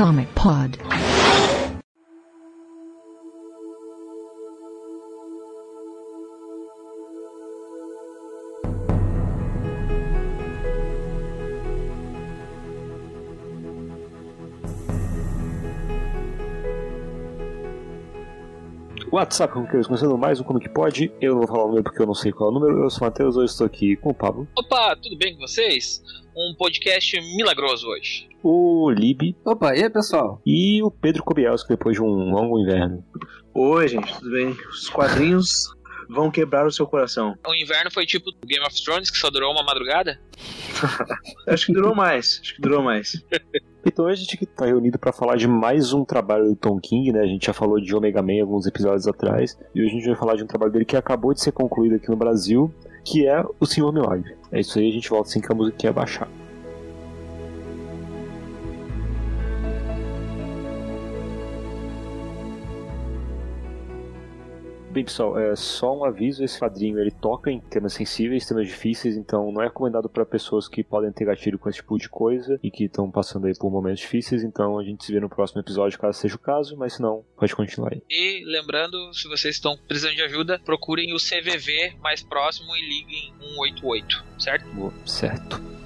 Comic Pod. WhatsApp, como que eu começando mais um Como que pode. Eu não vou falar o número porque eu não sei qual é o número. Eu sou o Matheus, hoje estou aqui com o Pablo. Opa, tudo bem com vocês? Um podcast milagroso hoje. O Lib Opa, e aí pessoal? e o Pedro Kobielski depois de um longo inverno. Oi, gente, tudo bem? Os quadrinhos vão quebrar o seu coração. O inverno foi tipo Game of Thrones, que só durou uma madrugada? Acho que durou mais, acho que durou mais. Então a gente está reunido para falar de mais um trabalho do Tom King, né? A gente já falou de Omega Man alguns episódios atrás. E hoje a gente vai falar de um trabalho dele que acabou de ser concluído aqui no Brasil, que é O Senhor Milagre. É isso aí, a gente volta assim que a musiquinha baixar. Bem, pessoal, é só um aviso, esse quadrinho ele toca em temas sensíveis, temas difíceis, então não é recomendado para pessoas que podem ter gatilho com esse tipo de coisa e que estão passando aí por momentos difíceis, então a gente se vê no próximo episódio caso seja o caso, mas se não, pode continuar aí. E lembrando, se vocês estão precisando de ajuda, procurem o CVV mais próximo e liguem 188, certo? Boa, Certo.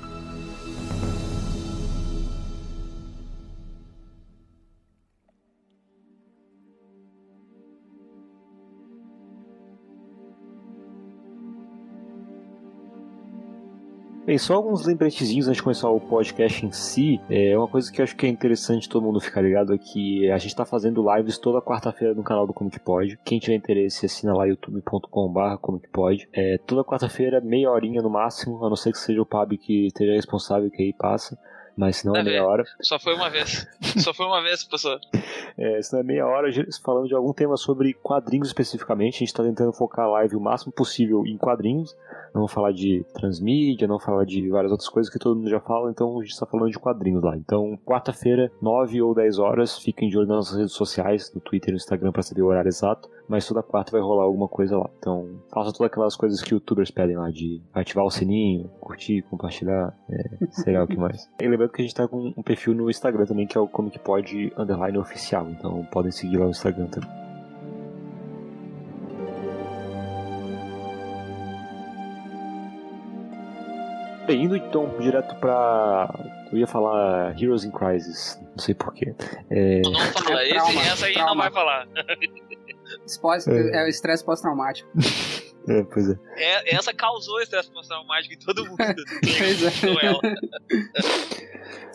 Bem, só alguns lembretezinhos antes de começar o podcast em si. É uma coisa que eu acho que é interessante todo mundo ficar ligado é que a gente está fazendo lives toda quarta-feira no canal do Comic Pod. Quem tiver interesse, assina lá youtube.com.br Comic Pod. É, toda quarta-feira, meia horinha no máximo, a não ser que seja o Pab que esteja responsável que aí passa. Mas se não é Tá meia vendo? hora. Só foi uma vez. Só foi uma vez, pessoal. É, se não é meia hora falando de algum tema sobre quadrinhos especificamente. A gente está tentando focar a live o máximo possível em quadrinhos. Não vou falar de transmídia, não vou falar de várias outras coisas que todo mundo já fala, então a gente está falando de quadrinhos lá. Então, quarta-feira, 9 ou 10 horas, fiquem de olho nas nossas redes sociais, no Twitter e no Instagram para saber o horário exato. Mas toda quarta vai rolar alguma coisa lá. Então, faça todas aquelas coisas que youtubers pedem lá, de ativar o sininho, curtir, compartilhar, é, sei lá o que mais. E lembrando que a gente tá com um perfil no Instagram também, que é o Comic Pod Underline Oficial. Então podem seguir lá no Instagram também. Bem, indo então direto pra. Eu ia falar Heroes in Crisis, não sei porquê. É, Não fala, É esse, trauma, essa aí trauma. não vai falar. Pós, É. é. o estresse pós-traumático. é, pois é. É, essa causou estresse pós-traumático em todo mundo. Pois é. Bem,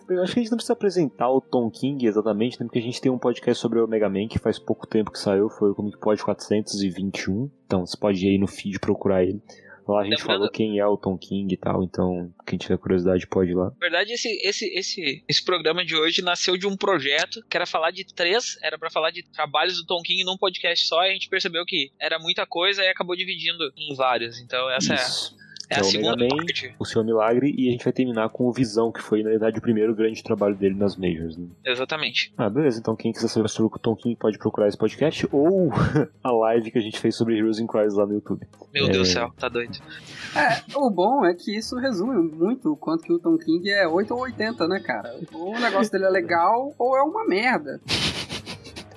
Eu acho que a gente não precisa apresentar o Tom King exatamente, né? porque a gente tem um podcast sobre o Mega Man que faz pouco tempo que saiu, foi o Comic Pod 421. Então você pode ir aí no feed procurar ele. Lá a gente Lembrando- falou quem é o Tom King e tal, então quem tiver curiosidade pode ir lá. Na verdade, esse, esse, esse, esse programa de hoje nasceu de um projeto que era falar de três, era pra falar de trabalhos do Tom King num podcast só, e a gente percebeu que era muita coisa e acabou dividindo em vários. Então essa Isso. é, é Que a é o segunda Mega Man, parte. o Senhor Milagre, e a gente vai terminar com o Visão, que foi, na verdade, o primeiro grande trabalho dele nas Majors. Né? Exatamente. Ah, beleza. Então quem quiser saber sobre o Tom King pode procurar esse podcast ou a live que a gente fez sobre Heroes in Crisis lá no YouTube. Meu É. Deus do céu, tá doido. É, o bom é que isso resume muito o quanto que o Tom King é 8 ou 80, né, cara? Ou o negócio dele é legal ou é uma merda.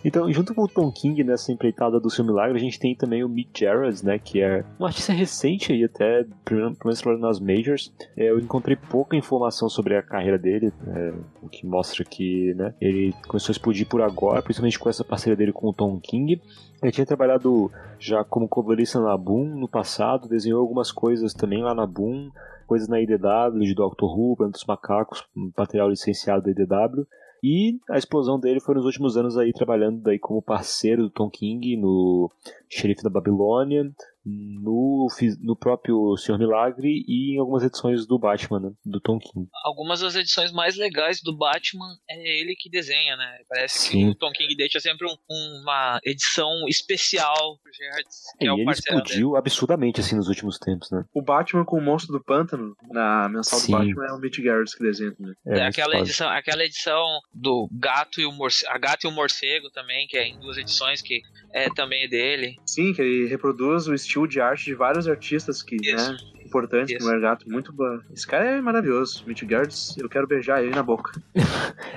Então, junto com o Tom King nessa empreitada do seu milagre, a gente tem também o Mick Jarrett, né, que é um artista recente aí, até, pelo menos trabalhando nas Majors. É, eu encontrei pouca informação sobre a carreira dele, é, o que mostra que, né, ele começou a explodir por agora, principalmente com essa parceria dele com o Tom King. Ele tinha trabalhado já como colorista na Boom no passado, desenhou algumas coisas também lá na Boom, coisas na IDW, de Doctor Who, Planeta dos Macacos, material licenciado da IDW. E a explosão dele foi nos últimos anos aí trabalhando daí como parceiro do Tom King no Xerife da Babilônia, no, no próprio Senhor Milagre e em algumas edições do Batman, né, do Tom King. Algumas das edições mais legais do Batman é ele que desenha, né? Parece Sim. que o Tom King deixa sempre um- uma edição especial pro Gerard, que E é, o ele parceiro dele. explodiu absurdamente assim nos últimos tempos, né? O Batman com o Monstro do Pântano, na mensal Sim. do Batman, é o Mitch Garrett que desenha também. É, É aquela edição, aquela edição do Gato e o Morcego, a Gato e o Morcego também, que é em duas edições, que é também é dele. Sim, que ele reproduz o estilo de arte de vários artistas que, Isso. né, importantes Isso. Gato. Muito bom. Esse cara é maravilhoso. Mitch Gertz, eu quero beijar ele na boca.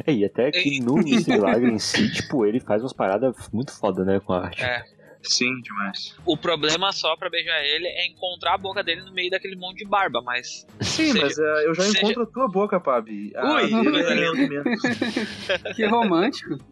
É, e até que no Mr. Milagre em si, tipo, ele faz umas paradas muito foda, né, com a arte. É. Sim, demais. O problema só pra beijar ele é encontrar a boca dele no meio daquele monte de barba, mas. Sim, Seja- mas eh, eu já seja- encontro a tua boca, Pabi. Ah, Ui, é. Que romântico.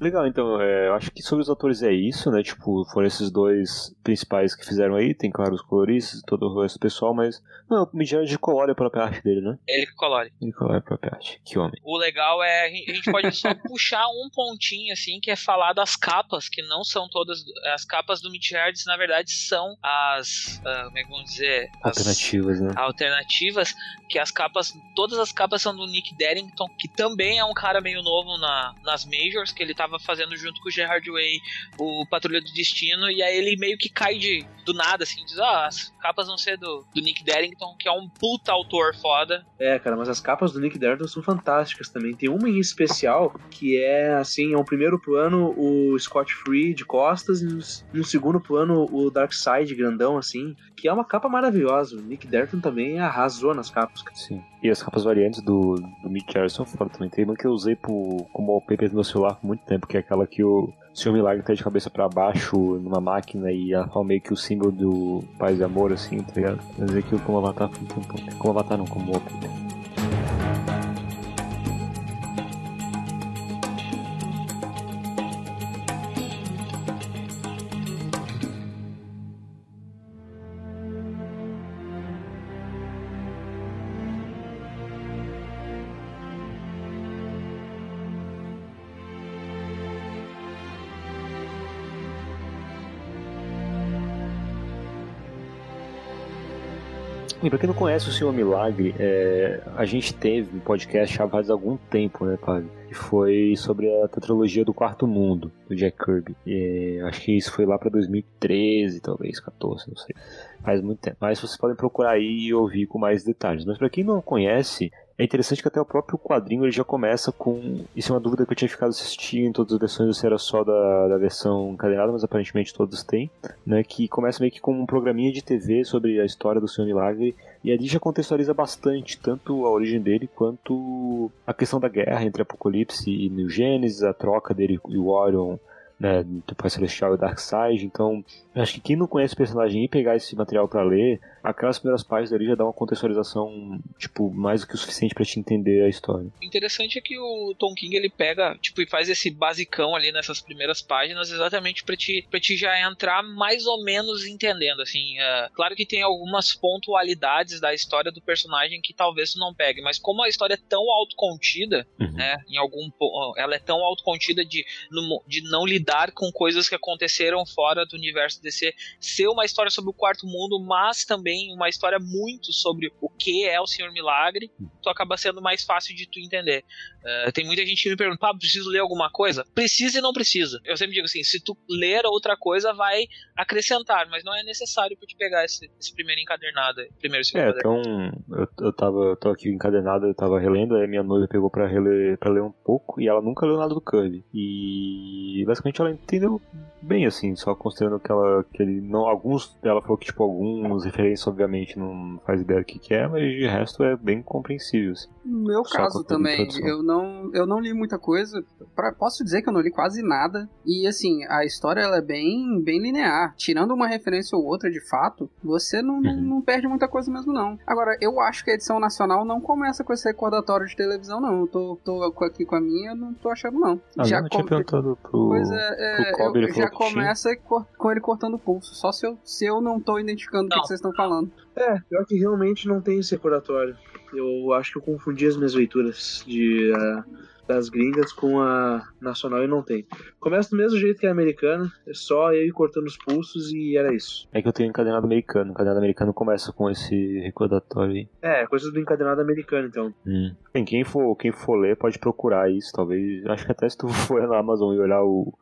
Legal, então, é, eu acho que sobre os atores é isso, né? Tipo, foram esses dois principais que fizeram aí, tem, claro, os coloristas, todo o resto do pessoal, mas. Não, o Midian colore a própria arte dele, né? Ele que colore. Ele colore a própria arte. Que homem. O legal é a gente a gente pode só puxar um pontinho assim, que é falar das capas, que não são todas as capas do Mitch Harris, na verdade são as, ah, como é que vamos dizer, as Alternativas, né? alternativas, que as capas, todas as capas são do Nick Derrington, que também é um cara meio novo na, nas majors, que ele tava fazendo junto com o Gerard Way, o Patrulha do Destino, e aí ele meio que cai de do nada assim, diz: "Ah, as capas vão ser do, do Nick Derrington, que é um puta autor foda". É, cara, mas as capas do Nick Darton são fantásticas também. Tem uma em especial que é assim, é um primeiro plano o Scott Free de costas e no, segundo plano o Darkseid grandão assim, que é uma capa maravilhosa. O Nick Darton também arrasou nas capas. Sim. E as capas variantes do, do Mitch Harris são foda também. Tem uma que eu usei pro, como wallpaper do meu celular por muito tempo, que é aquela que o Senhor Milagre tá de cabeça pra baixo numa máquina e ela fala meio que o símbolo do paz e amor, assim, tá ligado? Quer dizer que eu como avatar. Como avatar não, como wallpaper. E pra quem não conhece o Senhor Milagre, é, a gente teve um podcast já faz algum tempo, né, Fábio? Que foi sobre a tetralogia do Quarto Mundo, do Jack Kirby. Acho que isso foi lá pra 2013, talvez, 14, não sei. Faz muito tempo. Mas vocês podem procurar aí e ouvir com mais detalhes. Mas pra quem não conhece, é interessante que até o próprio quadrinho ele já começa com. Isso é uma dúvida que eu tinha ficado assistindo em todas as versões, se era só da, da versão encadenada, mas aparentemente todos têm. Né, que começa meio que com um programinha de TV sobre a história do Senhor Milagre. E ali já contextualiza bastante, tanto a origem dele quanto a questão da guerra entre Apocalipse e New Gênesis, a troca dele e o Orion. Né, do Pai Celestial e Darkseid, então acho que quem não conhece o personagem e pegar esse material pra ler, aquelas primeiras páginas ali já dá uma contextualização, tipo, mais do que o suficiente pra te entender a história. O interessante é que o Tom King ele pega, tipo, e faz esse basicão ali nessas primeiras páginas exatamente pra te, pra te já entrar mais ou menos entendendo, assim. é, claro que tem algumas pontualidades da história do personagem que talvez tu não pegue, mas como a história é tão autocontida, Uhum. né, em algum ela é tão autocontida de, de não lidar com coisas que aconteceram fora do universo DC, ser uma história sobre o quarto mundo, mas também uma história muito sobre o que é o Senhor Milagre, tu acaba sendo mais fácil de tu entender. Eh, tem muita gente que me pergunta, Pablo, preciso ler alguma coisa? Precisa e não precisa. Eu sempre digo assim, se tu ler outra coisa, vai acrescentar, mas não é necessário pra te pegar esse, esse primeiro encadernado, primeiro segundo É, encadernado. então eu, eu tava eu tô aqui encadenado, eu tava relendo, aí minha noiva pegou pra, reler, pra ler um pouco e ela nunca leu nada do Kirby. E basicamente ela entendeu bem, assim, só considerando que ela que ele não. Alguns ela falou que tipo, alguns referências, obviamente, não faz ideia do que, que é, mas de resto é bem compreensível. Assim. No meu Só caso também, eu não, eu não li muita coisa. Pra- posso dizer que eu não li quase nada. E assim, a história ela é bem, bem linear. Tirando uma referência ou outra de fato, você não, não, Uhum. não perde muita coisa mesmo, não. Agora, eu acho que a edição nacional não começa com esse recordatório de televisão, não. Eu tô, tô aqui com a minha, não tô achando, não. Ah, não, eu com- perguntado pro. Pois é, pro é Kobe, eu- já começa com ele cortando o pulso. Só se eu, se eu não tô identificando o que vocês estão falando. É, pior que realmente não tem esse recordatório. Eu acho que eu confundi as minhas leituras de, ah, das gringas com a nacional e não tem. Começa do mesmo jeito que a americana, é só eu cortando os pulsos e era isso. É que eu tenho encadenado americano. O encadenado americano começa com esse recordatório aí. É, coisa do encadenado americano, então. Hum. Bem, quem for, quem for ler pode procurar isso, talvez. Acho que até se tu for na Amazon e olhar o,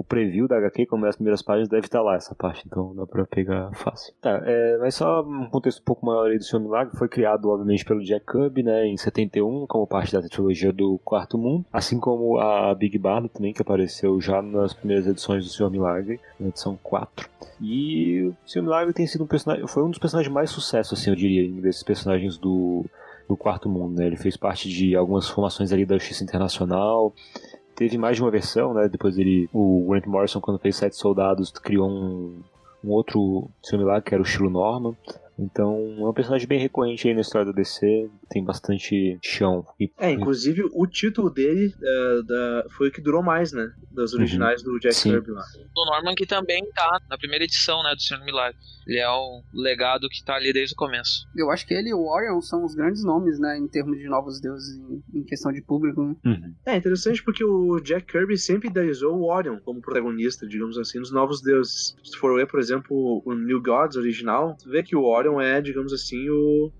o preview da HQ, como é as primeiras páginas, deve estar lá essa parte, então dá pra pegar fácil. Tá, é, mas só um contexto um pouco maior aí do Senhor Milagre, foi criado, obviamente, pelo Jack Kirby, né, em 71, como parte da trilogia do Quarto Mundo, assim como a Big Barda também, que apareceu já nas primeiras edições do Senhor Milagre, na edição 4. E o Senhor Milagre tem sido um personagem, foi um dos personagens mais sucesso, assim, eu diria, desses personagens do, do Quarto Mundo, né, ele fez parte de algumas formações ali da Justiça Internacional, teve mais de uma versão, né? Depois ele, o Grant Morrison, quando fez Sete Soldados, criou um, um outro filme lá que era o estilo Norman. Então, é um personagem bem recorrente aí na história do DC, tem bastante chão. E... É, inclusive o título dele uh, da, foi o que durou mais, né? Das originais uhum. do Jack Sim. Kirby lá. Do Norman que também tá na primeira edição, né, do Senhor Milagre. Ele é um legado que tá ali desde o começo. Eu acho que ele e o Orion são os grandes nomes, né, em termos de novos deuses em, em questão de público. Né? Uhum. É interessante porque o Jack Kirby sempre idealizou o Orion como protagonista, digamos assim, dos novos deuses. Se for ver, por exemplo, o New Gods original, tu vê que o Orion é, digamos assim, o,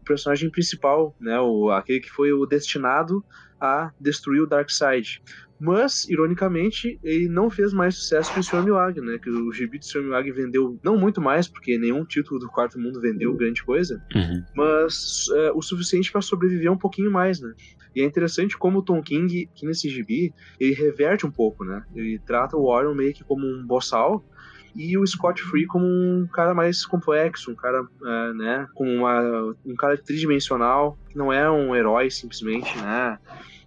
o personagem principal, né, o, aquele que foi o destinado a destruir o Darkseid. Mas, ironicamente, ele não fez mais sucesso que o Senhor Milagre, né? Que o gibi do Senhor Milagre vendeu não muito mais, porque nenhum título do Quarto Mundo vendeu grande coisa, uhum. mas é, o suficiente para sobreviver um pouquinho mais, né? E é interessante como o Tom King, aqui nesse gibi, ele reverte um pouco, né? Ele trata o Orion meio que como um boçal, e o Scott Free como um cara mais complexo, um cara, é, né, com uma, um cara tridimensional, que não é um herói simplesmente, né,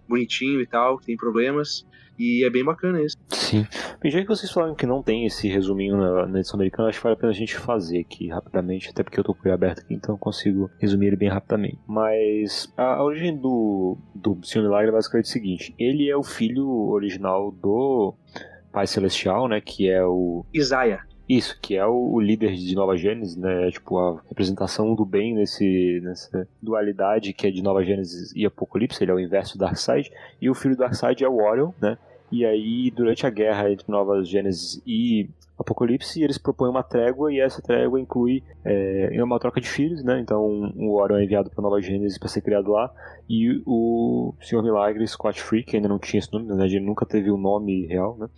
bonitinho e tal, que tem problemas. E é bem bacana isso. Sim. E já que vocês falaram que não tem esse resuminho na, na, edição americana, acho que vale a pena a gente fazer aqui rapidamente, até porque eu tô com ele aberto aqui, então eu consigo resumir ele bem rapidamente. Mas a, a origem do, do Senhor Milagre é basicamente o seguinte: ele é o filho original do Pai Celestial, né? Que é o. Isaiah. Isso, que é o, líder de Nova Gênesis, né? É, tipo, a representação do bem nesse, nessa dualidade que é de Nova Gênesis e Apocalipse, ele é o inverso do Darkseid, e o filho do Darkseid é o Orion, né? E aí, durante a guerra entre Nova Gênesis e Apocalipse, eles propõem uma trégua e essa trégua inclui é, uma troca de filhos, né? Então o Orion é enviado para Nova Gênesis para ser criado lá e o Senhor Milagre Scott Free, que ainda não tinha esse nome, né? ele nunca teve o um nome real, né?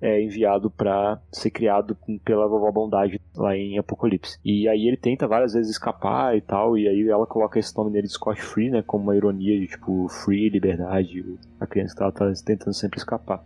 É enviado para ser criado pela vovó Bondade lá em Apocalipse. E aí ele tenta várias vezes escapar e tal, e aí ela coloca esse nome dele de Scott Free, né? Como uma ironia de tipo free, liberdade, a criança que ela tá tentando sempre escapar.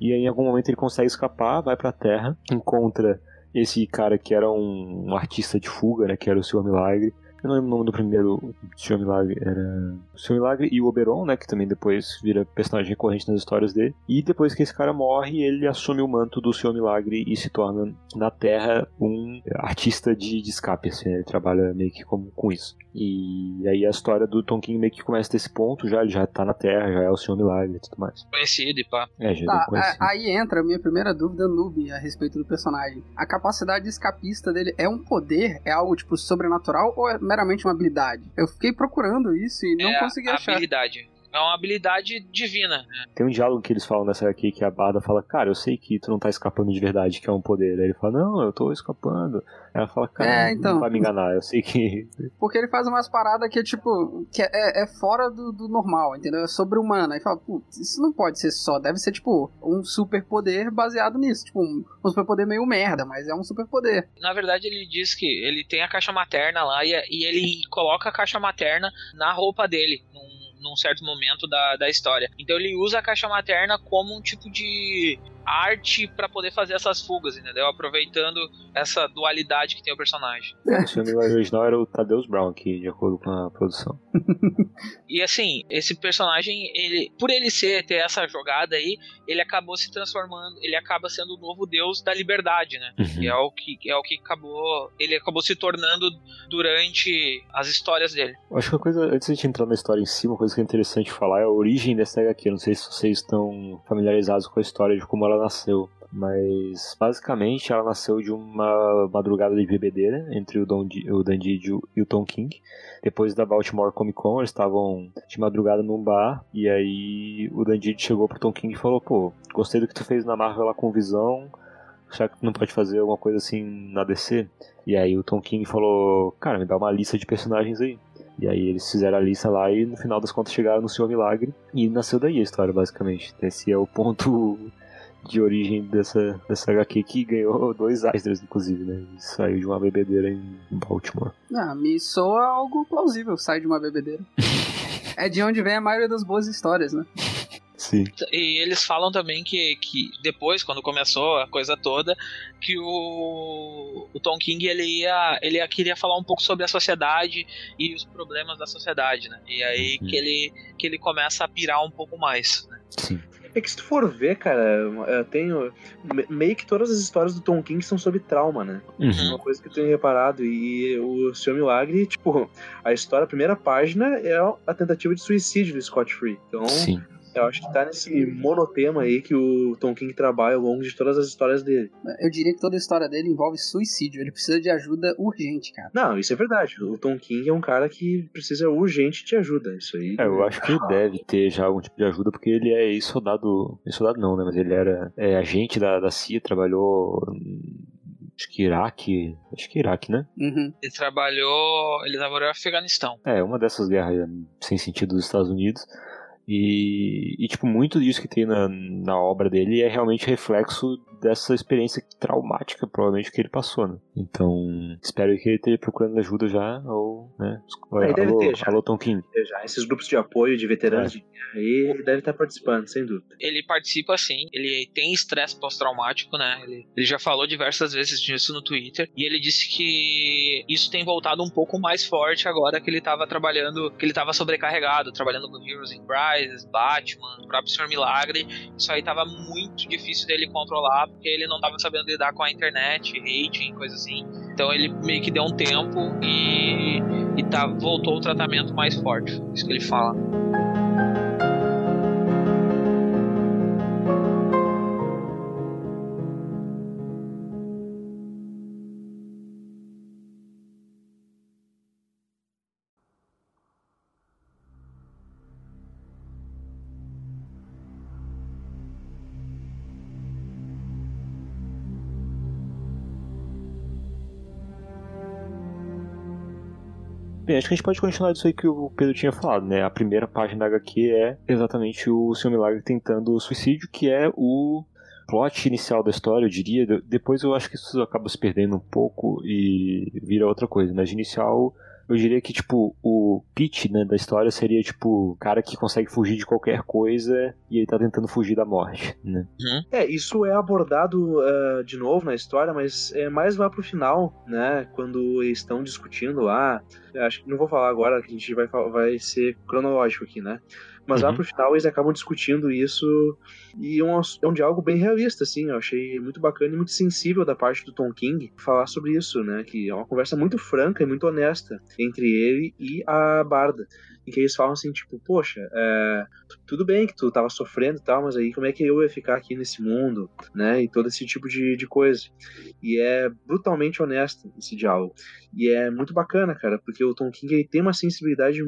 E aí, em algum momento ele consegue escapar, vai pra Terra, encontra esse cara que era um, um artista de fuga, né? Que era o Senhor Milagre. Eu não lembro o nome do primeiro Senhor Milagre. Era o Senhor Milagre e o Oberon, né? Que também depois vira personagem recorrente nas histórias dele. E depois que esse cara morre, ele assume o manto do Senhor Milagre e se torna na Terra um artista de, de escape. Assim, ele trabalha meio que como, com isso. E aí a história do Tom King meio que começa desse ponto já, ele já tá na Terra, já é o Senhor Milagre e tudo mais. Conhecido e pá. É, já é tá, conhecido. Aí entra a minha primeira dúvida noob a respeito do personagem. A capacidade escapista dele é um poder? É algo, tipo, sobrenatural ou é meramente uma habilidade? Eu fiquei procurando isso e não é consegui achar. habilidade. É uma habilidade divina. Né? Tem um diálogo que eles falam nessa aqui que a Barda fala, cara, eu sei que tu não tá escapando de verdade, que é um poder. Aí ele fala, não, eu tô escapando. Ela fala, cara, é, então... não vai me enganar, eu sei que. Porque ele faz umas paradas que é tipo. que é, é fora do, do, normal, entendeu? É sobre-humana. Aí fala, putz, isso não pode ser só. Deve ser, tipo, um superpoder baseado nisso. Tipo, um, um superpoder meio merda, mas é um superpoder. Na verdade, ele diz que ele tem a caixa materna lá e, e ele coloca a caixa materna na roupa dele, num num certo momento da, da história. Então ele usa a caixa materna como um tipo de arte para poder fazer essas fugas, entendeu? Aproveitando essa dualidade que tem o personagem. É, o filme original era o Tadeus Brown aqui, de acordo com a produção. e assim, esse personagem, ele, por ele ser, ter essa jogada aí, ele acabou se transformando, ele acaba sendo o novo deus da liberdade, né? Uhum. é o que é o que acabou, ele acabou se tornando durante as histórias dele. Acho que uma coisa, antes de a gente entrar na história em si, uma coisa que é interessante falar é a origem dessa HQ. Não sei se vocês estão familiarizados com a história de como ela nasceu. Mas basicamente ela nasceu de uma madrugada de bebedeira entre o, Don o Dan Didio e o Tom King. Depois da Baltimore Comic Con, eles estavam de madrugada num bar. E aí o Dan Didio chegou pro Tom King e falou: Pô, gostei do que tu fez na Marvel lá com Visão. Será que tu não pode fazer alguma coisa assim na DC? E aí o Tom King falou: Cara, me dá uma lista de personagens aí. E aí eles fizeram a lista lá e no final das contas chegaram no Senhor Milagre. E nasceu daí a história, basicamente. Esse é o ponto de origem dessa, dessa HQ que ganhou dois Eisners, inclusive, né? E saiu de uma bebedeira em Baltimore. Ah, me soa algo plausível, sai de uma bebedeira. é de onde vem a maioria das boas histórias, né? Sim. E eles falam também que, que depois, quando começou a coisa toda, que o, o Tom King ele ia, ele ia, queria falar um pouco sobre a sociedade e os problemas da sociedade, né? E aí Uhum. que, ele, que ele começa a pirar um pouco mais. Né? Sim. É que se tu for ver, cara, eu tenho. me- Meio que todas as histórias do Tom King são sobre trauma, né? Uhum. Uma coisa que eu tenho reparado. E o Seu Milagre, tipo, a história, a primeira página é a tentativa de suicídio do Scott Free. Então, Sim. Eu acho que tá nesse monotema aí que o Tom King trabalha ao longo de todas as histórias dele. Eu diria que toda a história dele envolve suicídio. Ele precisa de ajuda urgente, cara. Não, isso é verdade. O Tom King é um cara que precisa urgente de ajuda. Isso aí. É, eu acho que ele deve ter já algum tipo de ajuda, porque ele é ex-soldado. Ex-soldado não, né? Mas ele era é, agente da, da CIA, trabalhou. hum, Acho que Iraque. Acho que Iraque, né? Uhum. Ele trabalhou. Ele trabalhou no Afeganistão. É, uma dessas guerras é, sem sentido dos Estados Unidos. E, e, tipo, muito disso que tem na, na obra dele é realmente reflexo dessa experiência traumática, provavelmente, que ele passou, né? Então, espero que ele esteja procurando ajuda já, ou, né? Ele deve alô, ter já. alô, Tom King. Já, esses grupos de apoio de veteranos de guerra aí, ele deve estar participando, sem dúvida. Ele participa sim, ele tem estresse pós-traumático, né? Ele, ele já falou diversas vezes disso no Twitter. E ele disse que isso tem voltado um pouco mais forte agora que ele tava trabalhando, que ele tava sobrecarregado, trabalhando com Heroes in Crisis, Batman, o próprio Senhor Milagre. Isso aí tava muito difícil dele controlar, porque ele não tava sabendo lidar com a internet, hating, coisa assim. Então ele meio que deu um tempo e, e tá, voltou o tratamento mais forte. Isso que ele fala. Bem, acho que a gente pode continuar disso aí que o Pedro tinha falado, né? A primeira página da HQ é exatamente o Seu Milagre tentando suicídio, que é o plot inicial da história, eu diria. De- Depois eu acho que isso acaba se perdendo um pouco e vira outra coisa. Mas de inicial, eu diria que, tipo, o pitch né, da história seria, tipo, o cara que consegue fugir de qualquer coisa e ele tá tentando fugir da morte, né? É, isso é abordado eh, de novo na história, mas é mais lá pro final, né? Quando eles estão discutindo lá. Eu acho que não vou falar agora, que a gente vai, vai ser cronológico aqui, né? Mas lá Uhum. pro final eles acabam discutindo isso e é um, é um diálogo bem realista, assim. Eu achei muito bacana e muito sensível da parte do Tom King falar sobre isso, né? Que é uma conversa muito franca e muito honesta entre ele e a Barda. Em que eles falam assim, tipo, poxa, é, tudo bem que tu tava sofrendo e tal, mas aí como é que eu ia ficar aqui nesse mundo, né? E todo esse tipo de, de coisa. E é brutalmente honesto esse diálogo. E é muito bacana, cara, porque o Tom King ele tem uma sensibilidade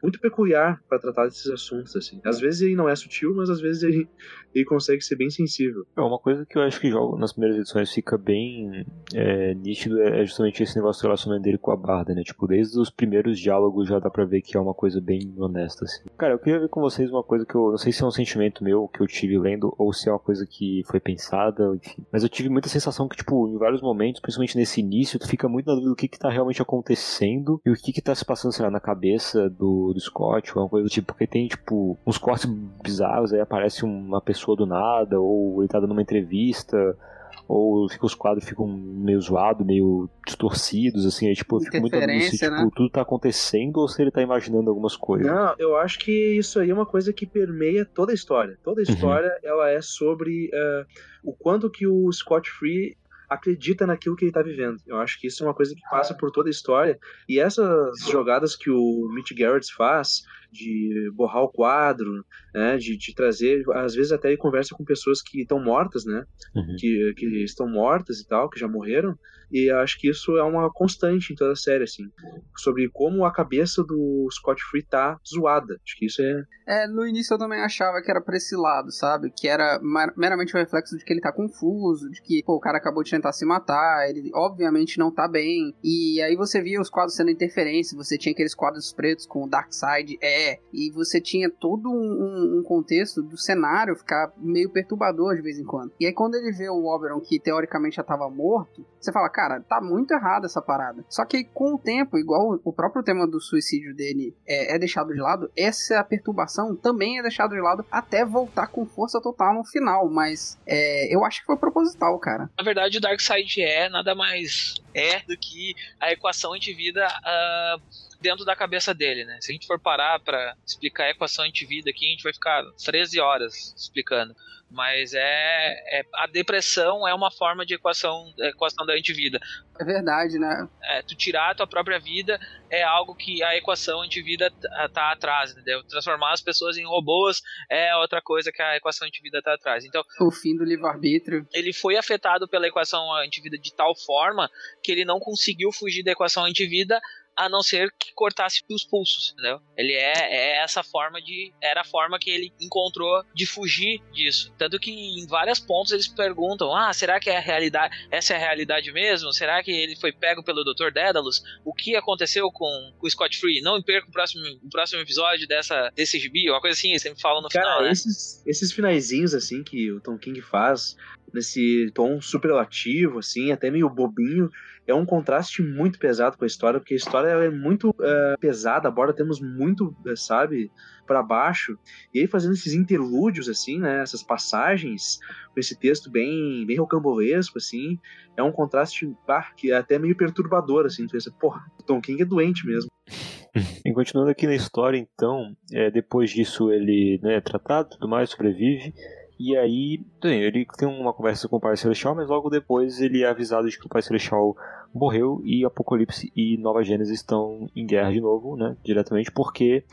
muito peculiar para tratar desses assuntos, assim. Às vezes ele não é sutil, mas às vezes ele, ele consegue ser bem sensível. É uma coisa que eu acho que jogo nas primeiras edições fica bem é, nítido é justamente esse negócio do relacionamento dele com a Barda, né? Tipo, desde os primeiros diálogos já dá pra ver que é uma coisa bem honesta, assim. Cara, eu queria ver com vocês uma coisa que eu não sei se é um sentimento meu que eu tive lendo ou se é uma coisa que foi pensada, enfim. Mas eu tive muita sensação que, tipo, em vários momentos, principalmente nesse início, tu fica muito na dúvida do que que tá realmente acontecendo e o que que tá se passando, sei lá, na cabeça do, do Scott ou alguma coisa do tipo, porque tem, tipo, uns cortes bizarros, aí aparece uma pessoa do nada, ou ele tá dando uma entrevista, ou fica, os quadros ficam meio zoados, meio distorcidos, assim, aí, tipo, eu fico muito se, tipo, né? tudo tá acontecendo ou se ele tá imaginando algumas coisas. Não, eu acho que isso aí é uma coisa que permeia toda a história. Toda a história, ela é sobre eh, o quanto que o Scott Free acredita naquilo que ele tá vivendo. Eu acho que isso é uma coisa que passa por toda a história. E essas jogadas que o Mitch Garrett faz de borrar o quadro, né, de, de trazer, às vezes até ele conversa com pessoas que estão mortas, né, Uhum. que, que estão mortas e tal, que já morreram, e acho que isso é uma constante em toda a série, assim, sobre como a cabeça do Scott Free tá zoada. Acho que isso é. É, no início eu também achava que era pra esse lado, sabe? Que era meramente um reflexo de que ele tá confuso, de que, pô, o cara acabou de tentar se matar, ele obviamente não tá bem. E aí você via os quadros sendo interferência, você tinha aqueles quadros pretos com o Darkseid, é, e você tinha todo um, um, contexto do cenário ficar meio perturbador de vez em quando. E aí quando ele vê o Oberon, que teoricamente já tava morto, você fala, cara, tá muito errado essa parada. Só que com o tempo, igual o próprio tema do suicídio dele é, é deixado de lado, essa perturbação também é deixada de lado até voltar com força total no final. Mas é, eu acho que foi proposital, cara. Na verdade, o Darkseid é nada mais é do que a equação antivida uh, dentro da cabeça dele, né? Se a gente for parar para explicar a equação antivida aqui, a gente vai ficar 13 horas explicando mas é, é, a depressão é uma forma de equação equação da antivida. É verdade, né? É, tu tirar a tua própria vida é algo que a equação antivida tá atrás, entendeu? Transformar as pessoas em robôs é outra coisa que a equação antivida tá atrás. Então, o fim do livre-arbítrio. Ele foi afetado pela equação antivida de tal forma que ele não conseguiu fugir da equação antivida a não ser que cortasse os pulsos, entendeu? Ele é, é essa forma de. Era a forma que ele encontrou de fugir disso. Tanto que em vários pontos eles perguntam: ah, será que é a realidade? Essa é a realidade mesmo? Será que ele foi pego pelo Dr. Dédalus? O que aconteceu com, com o Scott Free? Não perca o próximo, o próximo episódio dessa, desse gibi, uma coisa assim, eles sempre falam no Cara, final. Né? Esses, esses finaizinhos assim que o Tom King faz, nesse tom superlativo, assim, até meio bobinho, é um contraste muito pesado com a história, porque a história é muito uh, pesada, aborda temos muito, uh, sabe, para baixo. E aí fazendo esses interlúdios, assim, né, essas passagens, com esse texto bem, bem rocambolesco, assim, é um contraste que é até meio perturbador, assim, tu pensa, porra, Tom King é doente mesmo. E continuando aqui na história, então, é, depois disso ele né, é tratado, tudo mais, sobrevive. E aí, ele tem uma conversa com o Pai Celestial, mas logo depois ele é avisado de que o Pai Celestial morreu e Apocalipse e Nova Gênesis estão em guerra de novo, né? Diretamente, porque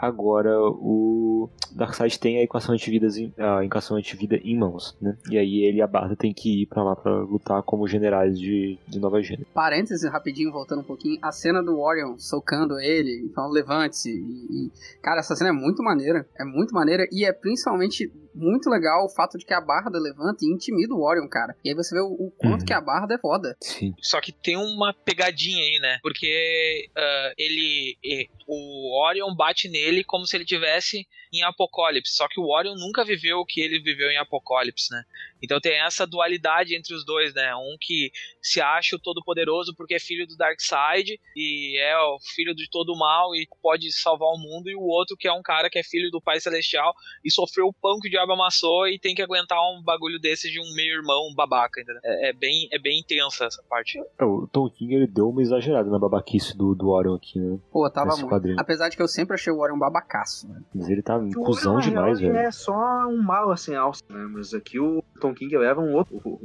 agora o Darkseid tem a equação antivida a equação antivida em mãos, né? E aí ele e a Barda tem que ir para lá para lutar como generais de, de Nova Gênesis. Parênteses rapidinho, voltando um pouquinho, a cena do Orion socando ele, falando levante-se. E, e, cara, essa cena é muito maneira, é muito maneira e é principalmente muito legal o fato de que a Barda levanta e intimida o Orion, cara. E aí você vê o, o quanto uhum. que a Barda é foda. Sim. Só que tem uma pegadinha aí, né? Porque uh, ele, o Orion bate nele como se ele tivesse em Apocalipse. Só que o Orion nunca viveu o que ele viveu em Apocalipse, né? Então tem essa dualidade entre os dois, né? Um que se acha o todo-poderoso porque é filho do Darkseid e é o filho de todo o mal e pode salvar o mundo, e o outro que é um cara que é filho do Pai Celestial e sofreu o pão que o diabo amassou e tem que aguentar um bagulho desse de um meio-irmão babaca, entendeu? É, é, bem, é bem intensa essa parte. É, o Tom King ele deu uma exagerada na babaquice do, do Orion aqui, né? Pô, tava muito. Quadrinho. Apesar de que eu sempre achei o Orion babacaço, né? Mas ele tá um cuzão demais, velho. é só um mal assim, alça, né? Mas aqui o Tom King leva um outro. O,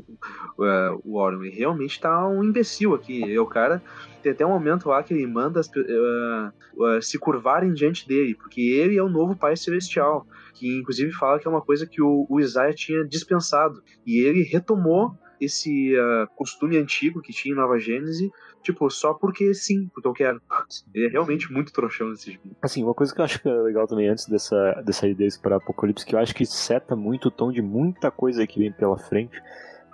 o, o Warren realmente tá um imbecil aqui. E o cara tem até um momento lá que ele manda as, uh, uh, se curvarem diante dele, porque ele é o novo Pai Celestial. Que inclusive fala que é uma coisa que o, o Isaiah tinha dispensado. E ele retomou esse uh, costume antigo que tinha em Nova Gênese Tipo, só porque sim, porque eu quero. Ele é realmente muito trouxão nesse jogo. Assim, uma coisa que eu acho que é legal também antes dessa, dessa ideia para Apocalipse, que eu acho que seta muito o tom de muita coisa que vem pela frente,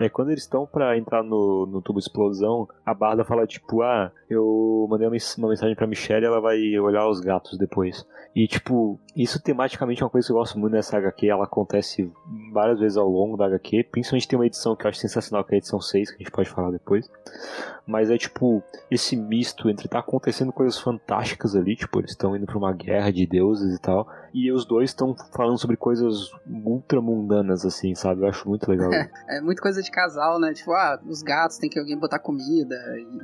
é quando eles estão para entrar no, no tubo explosão, a Barda fala tipo, ah, eu mandei uma, mensagem pra Michelle ela vai olhar os gatos depois. E, tipo, isso tematicamente é uma coisa que eu gosto muito nessa HQ. Ela acontece várias vezes ao longo da HQ. Principalmente tem uma edição que eu acho sensacional, que é a edição 6, que a gente pode falar depois. Mas é, tipo, esse misto entre tá acontecendo coisas fantásticas ali, tipo, eles estão indo pra uma guerra de deuses e tal. E os dois estão falando sobre coisas ultra mundanas, assim, sabe? Eu acho muito legal. É, é muita coisa de casal, né? Tipo, ah, os gatos tem que alguém botar comida.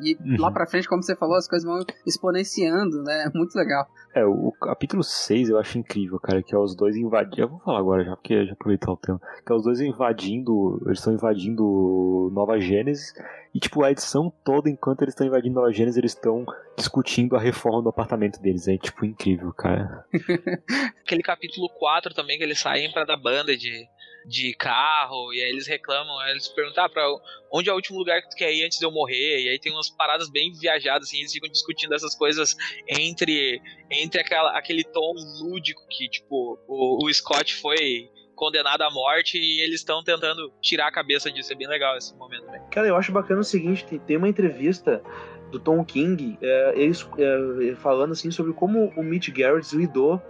E uhum. lá pra frente, como você falou, as coisas vão exponenciando, né? É muito legal. É, o capítulo 6 eu acho incrível, cara, que é os dois invadindo. Eu vou falar agora já, porque já aproveitar o tempo. Que é os dois invadindo. Eles estão invadindo Nova Gênesis. E, tipo, a edição toda, enquanto eles estão invadindo Nova Gênesis, eles estão discutindo a reforma do apartamento deles. É, tipo, incrível, cara. Aquele capítulo 4 também, que eles saem para dar banda de de carro, e aí eles reclamam, eles perguntam ah, pra onde é o último lugar que tu quer ir antes de eu morrer, e aí tem umas paradas bem viajadas, assim, eles ficam discutindo essas coisas entre, entre aquela, aquele tom lúdico que, tipo, o, o Scott foi condenado à morte e eles estão tentando tirar a cabeça disso. É bem legal esse momento também. Cara, eu acho bacana o seguinte: tem, tem uma entrevista do Tom King, é, eles é, falando assim sobre como o Mitch Garrett lidou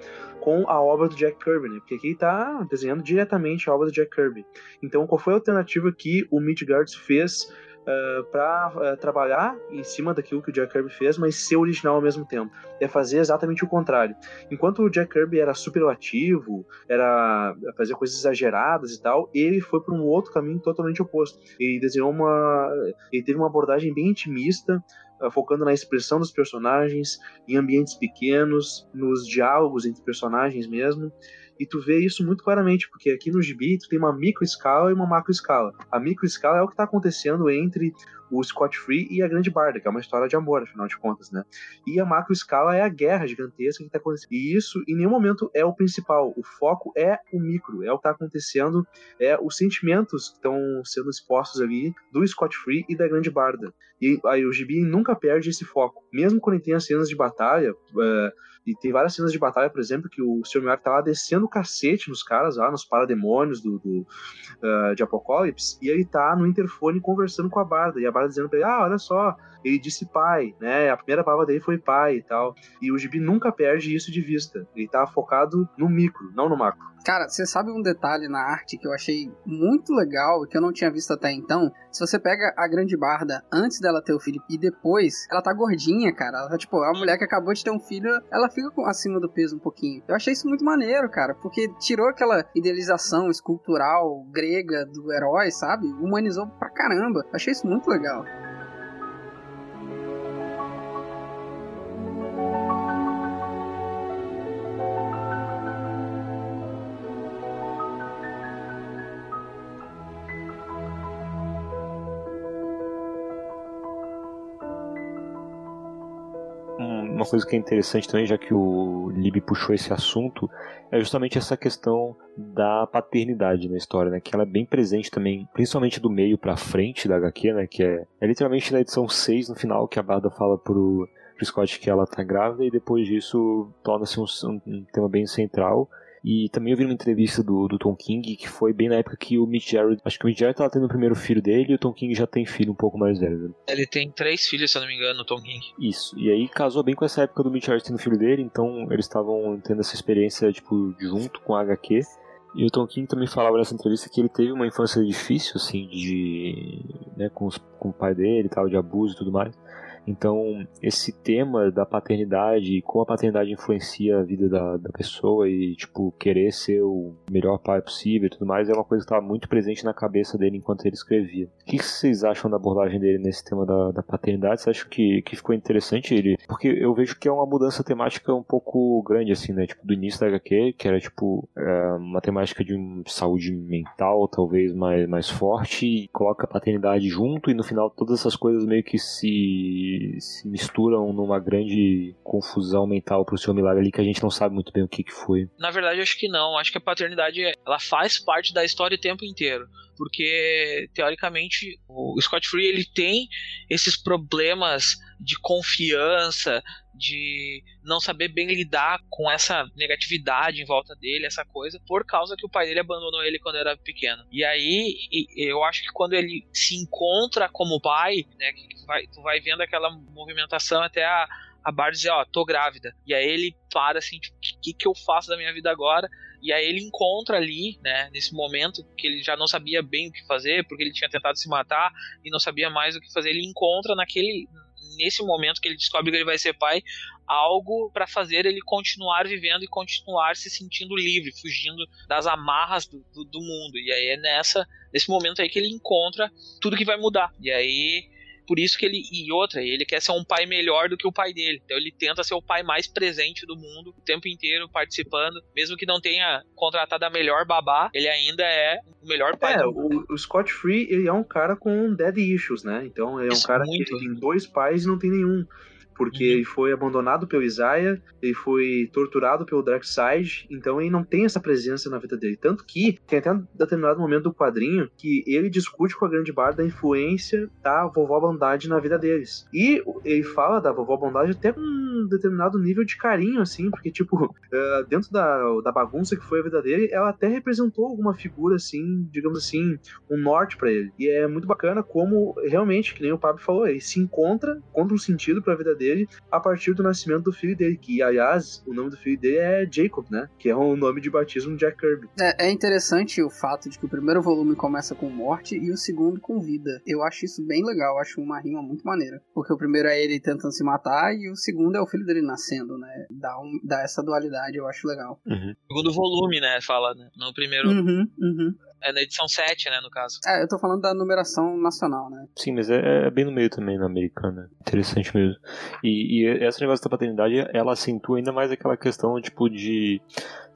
com a obra do Jack Kirby, né? Porque aqui ele tá desenhando diretamente a obra do Jack Kirby. Então, qual foi a alternativa que o Garrett fez uh, para uh, trabalhar em cima daquilo que o Jack Kirby fez, mas ser original ao mesmo tempo. É fazer exatamente o contrário. Enquanto o Jack Kirby era superlativo, era fazer coisas exageradas e tal, ele foi para um outro caminho totalmente oposto. Ele desenhou uma, ele teve uma abordagem bem intimista, focando na expressão dos personagens, em ambientes pequenos, nos diálogos entre personagens mesmo. E tu vê isso muito claramente, porque aqui no gibi tu tem uma micro escala e uma macro escala. A micro escala é o que está acontecendo entre o Scott Free e a Grande Barda, que é uma história de amor, afinal de contas, né? E a macro escala é a guerra gigantesca que está acontecendo. E isso, em nenhum momento, é o principal. O foco é o micro, é o que está acontecendo, é os sentimentos que estão sendo expostos ali do Scott Free e da Grande Barda. E aí o Gibi nunca perde esse foco. Mesmo quando ele tem as cenas de batalha, uh, e tem várias cenas de batalha, por exemplo, que o Sr. Miyagi tá lá descendo o cacete nos caras, lá nos parademônios do, do uh, de Apocalipse, e ele tá no interfone conversando com a Barda, e a Barda dizendo pra ele, ah, olha só, ele disse pai, né? A primeira palavra dele foi pai e tal. E o Gibi nunca perde isso de vista. Ele tá focado no micro, não no macro. Cara, você sabe um detalhe na arte que eu achei muito legal e que eu não tinha visto até então? Se você pega a grande barda antes dela ter o filho e depois, ela tá gordinha, cara. Ela tá, tipo, a mulher que acabou de ter um filho, ela fica acima do peso um pouquinho. Eu achei isso muito maneiro, cara, porque tirou aquela idealização escultural grega do herói, sabe? Humanizou pra caramba. Eu achei isso muito legal. Coisa que é interessante também, já que o Lib puxou esse assunto, é justamente essa questão da paternidade na história, né? Que ela é bem presente também, principalmente do meio para frente da HQ, né? Que é, é literalmente na edição 6, no final, que a Barda fala pro, pro Scott que ela tá grávida e depois disso torna-se um, um, um tema bem central. E também eu vi uma entrevista do, do Tom King, que foi bem na época que o Mitch Jarrett. Acho que o Mitch Jarrett tava tendo o primeiro filho dele e o Tom King já tem filho um pouco mais velho. Né? Ele tem três filhos, se eu não me engano, o Tom King. Isso. E aí casou bem com essa época do Mitch Jarrett tendo filho dele, então eles estavam tendo essa experiência, tipo, junto com a HQ. E o Tom King também falava nessa entrevista que ele teve uma infância difícil, assim, de. né, com, os, com o pai dele e tal, de abuso e tudo mais. Então, esse tema da paternidade, como a paternidade influencia a vida da, da pessoa e, tipo, querer ser o melhor pai possível e tudo mais, é uma coisa que estava muito presente na cabeça dele enquanto ele escrevia. O que vocês acham da abordagem dele nesse tema da, da paternidade? Vocês acham que, que ficou interessante ele? Porque eu vejo que é uma mudança temática um pouco grande, assim, né? Tipo, do início da HQ, que era, tipo, é, uma temática de saúde mental, talvez, mais, mais forte, e coloca a paternidade junto, e no final todas essas coisas meio que se se, misturam numa grande confusão mental pro seu milagre ali que a gente não sabe muito bem o que, que foi. Na verdade, acho que não. Acho que a paternidade ela faz parte da história o tempo inteiro porque teoricamente o Scott Free ele tem esses problemas de confiança, de não saber bem lidar com essa negatividade em volta dele, essa coisa, por causa que o pai dele abandonou ele quando era pequeno. E aí, eu acho que quando ele se encontra como pai, né, que vai, tu vai vendo aquela movimentação até a, a Bar dizer, ó, oh, tô grávida. E aí ele para assim, tipo, o que, que eu faço da minha vida agora? E aí ele encontra ali, né, nesse momento que ele já não sabia bem o que fazer, porque ele tinha tentado se matar e não sabia mais o que fazer, ele encontra naquele nesse momento que ele descobre que ele vai ser pai, algo para fazer ele continuar vivendo e continuar se sentindo livre, fugindo das amarras do, do, do, mundo. E aí é nessa, nesse momento aí que ele encontra tudo que vai mudar. E aí por isso que ele e outra, ele quer ser um pai melhor do que o pai dele. Então ele tenta ser o pai mais presente do mundo, o tempo inteiro participando, mesmo que não tenha contratado a melhor babá, ele ainda é o melhor pai. É, o, o, Scott Free, ele é um cara com dead issues, né? Então ele é isso, um cara muito. que tem dois pais e não tem nenhum porque ele foi abandonado pelo Isaiah, ele foi torturado pelo Darkseid, então ele não tem essa presença na vida dele. Tanto que tem até um determinado momento do quadrinho que ele discute com a Grande Barda a influência da vovó Bondade na vida deles. E ele fala da vovó Bondade até com um determinado nível de carinho, assim, porque, tipo, uh, dentro da, da bagunça que foi a vida dele, ela até representou alguma figura, assim, digamos assim, um norte para ele. E é muito bacana como, realmente, que nem o Pablo falou, ele se encontra, encontra um sentido para a vida dele a partir do nascimento do filho dele, que, aliás, o nome do filho dele é Jacob, né? Que é o nome de batismo de Jack Kirby. É, é interessante o fato de que o primeiro volume começa com morte e o segundo com vida. Eu acho isso bem legal, acho uma rima muito maneira. Porque o primeiro é ele tentando se matar e o segundo é o filho dele nascendo, né? Dá, um, dá essa dualidade, eu acho legal. Uhum. Segundo volume, né? Fala, né? No primeiro. Uhum, uhum. É na edição 7, né? No caso. É, eu tô falando da numeração nacional, né? Sim, mas é, é bem no meio também na americana. Interessante mesmo. E, e esse negócio da paternidade, ela acentua ainda mais aquela questão, tipo, de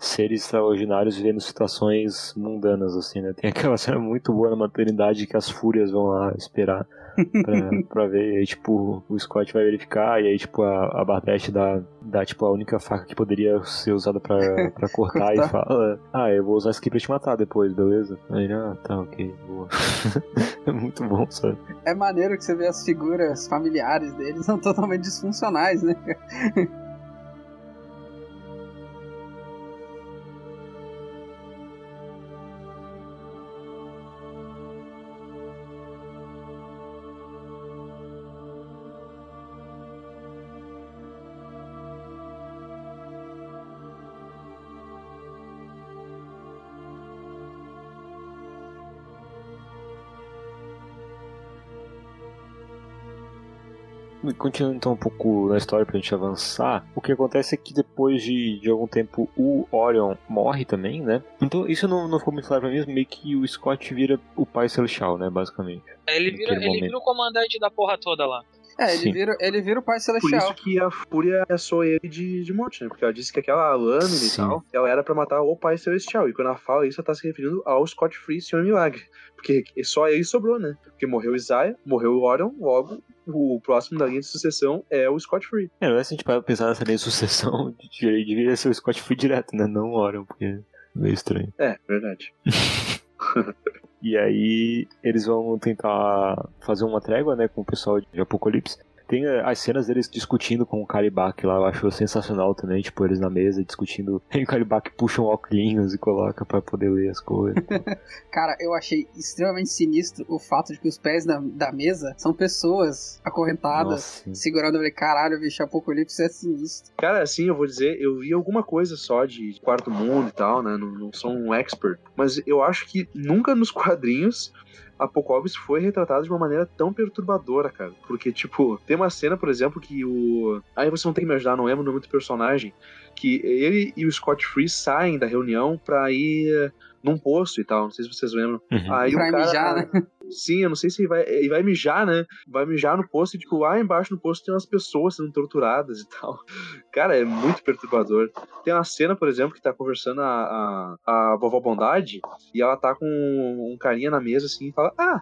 seres extraordinários vivendo situações mundanas, assim, né? Tem aquela cena muito boa na maternidade que as fúrias vão lá esperar pra, pra ver. E aí, tipo, o Scott vai verificar, e aí, tipo, a, a dá, dá, tipo, a única faca que poderia ser usada pra, pra cortar, e fala: Ah, eu vou usar isso aqui pra te matar depois, beleza? Aí ah, tá, ok, boa. é muito bom, sabe? É maneiro que você vê as figuras familiares deles são totalmente disfuncionais, né? Continuando então um pouco na história pra gente avançar, o que acontece é que depois de, de algum tempo o Orion morre também, né? Então isso não, não ficou muito claro pra mim, meio que o Scott vira o pai celestial, né? Basicamente. Ele vira, ele momento. vira o comandante da porra toda lá. É, ele Sim. vira, ele vira o pai Por celestial. isso que a Fúria ameaçou ele de, de morte, né? Porque ela disse que aquela lâmina e Sim. tal, ela era pra matar o Pai Celestial. E quando ela fala isso, ela tá se referindo ao Scott Free Senhor Milagre. Porque só ele sobrou, né? Porque morreu o Isaiah, morreu o Orion, logo o próximo da linha de sucessão é o Scott Free. É, não é se a gente para pensar nessa linha de sucessão, de- deveria ser o Scott Free direto, né? Não o Orion, porque é meio estranho. É, verdade. E aí eles vão tentar fazer uma trégua, né, com o pessoal de Apocalipse. Tem eh, as cenas deles discutindo com o Karibak lá, eu acho sensacional também, tipo, eles na mesa discutindo. E o Karibak puxa um óculos e coloca pra poder ler as coisas. Cara, eu achei extremamente sinistro o fato de que os pés da, da mesa são pessoas acorrentadas, Nossa, segurando ele. Caralho, bicho, Apocalipse é sinistro. Cara, assim, eu vou dizer, eu vi alguma coisa só de quarto mundo e tal, né? Não, não sou um expert. Mas eu acho que nunca nos quadrinhos Apocalipse foi retratado de uma maneira tão perturbadora, cara. Porque, tipo, tem uma cena, por exemplo, que o. Aí você não tem que me ajudar, não lembro o nome do personagem. Que ele e o Scott Free saem da reunião pra ir num posto e tal. Não sei se vocês lembram. Uhum. Aí Pra o cara, mijar, né? Sim, eu não sei se ele vai, ele vai mijar, né? Vai mijar no posto e, tipo, lá embaixo no posto tem umas pessoas sendo torturadas e tal. Cara, é muito perturbador. Tem uma cena, por exemplo, que tá conversando a, a, a vovó Bondade e ela tá com um carinha na mesa assim e fala: Ah,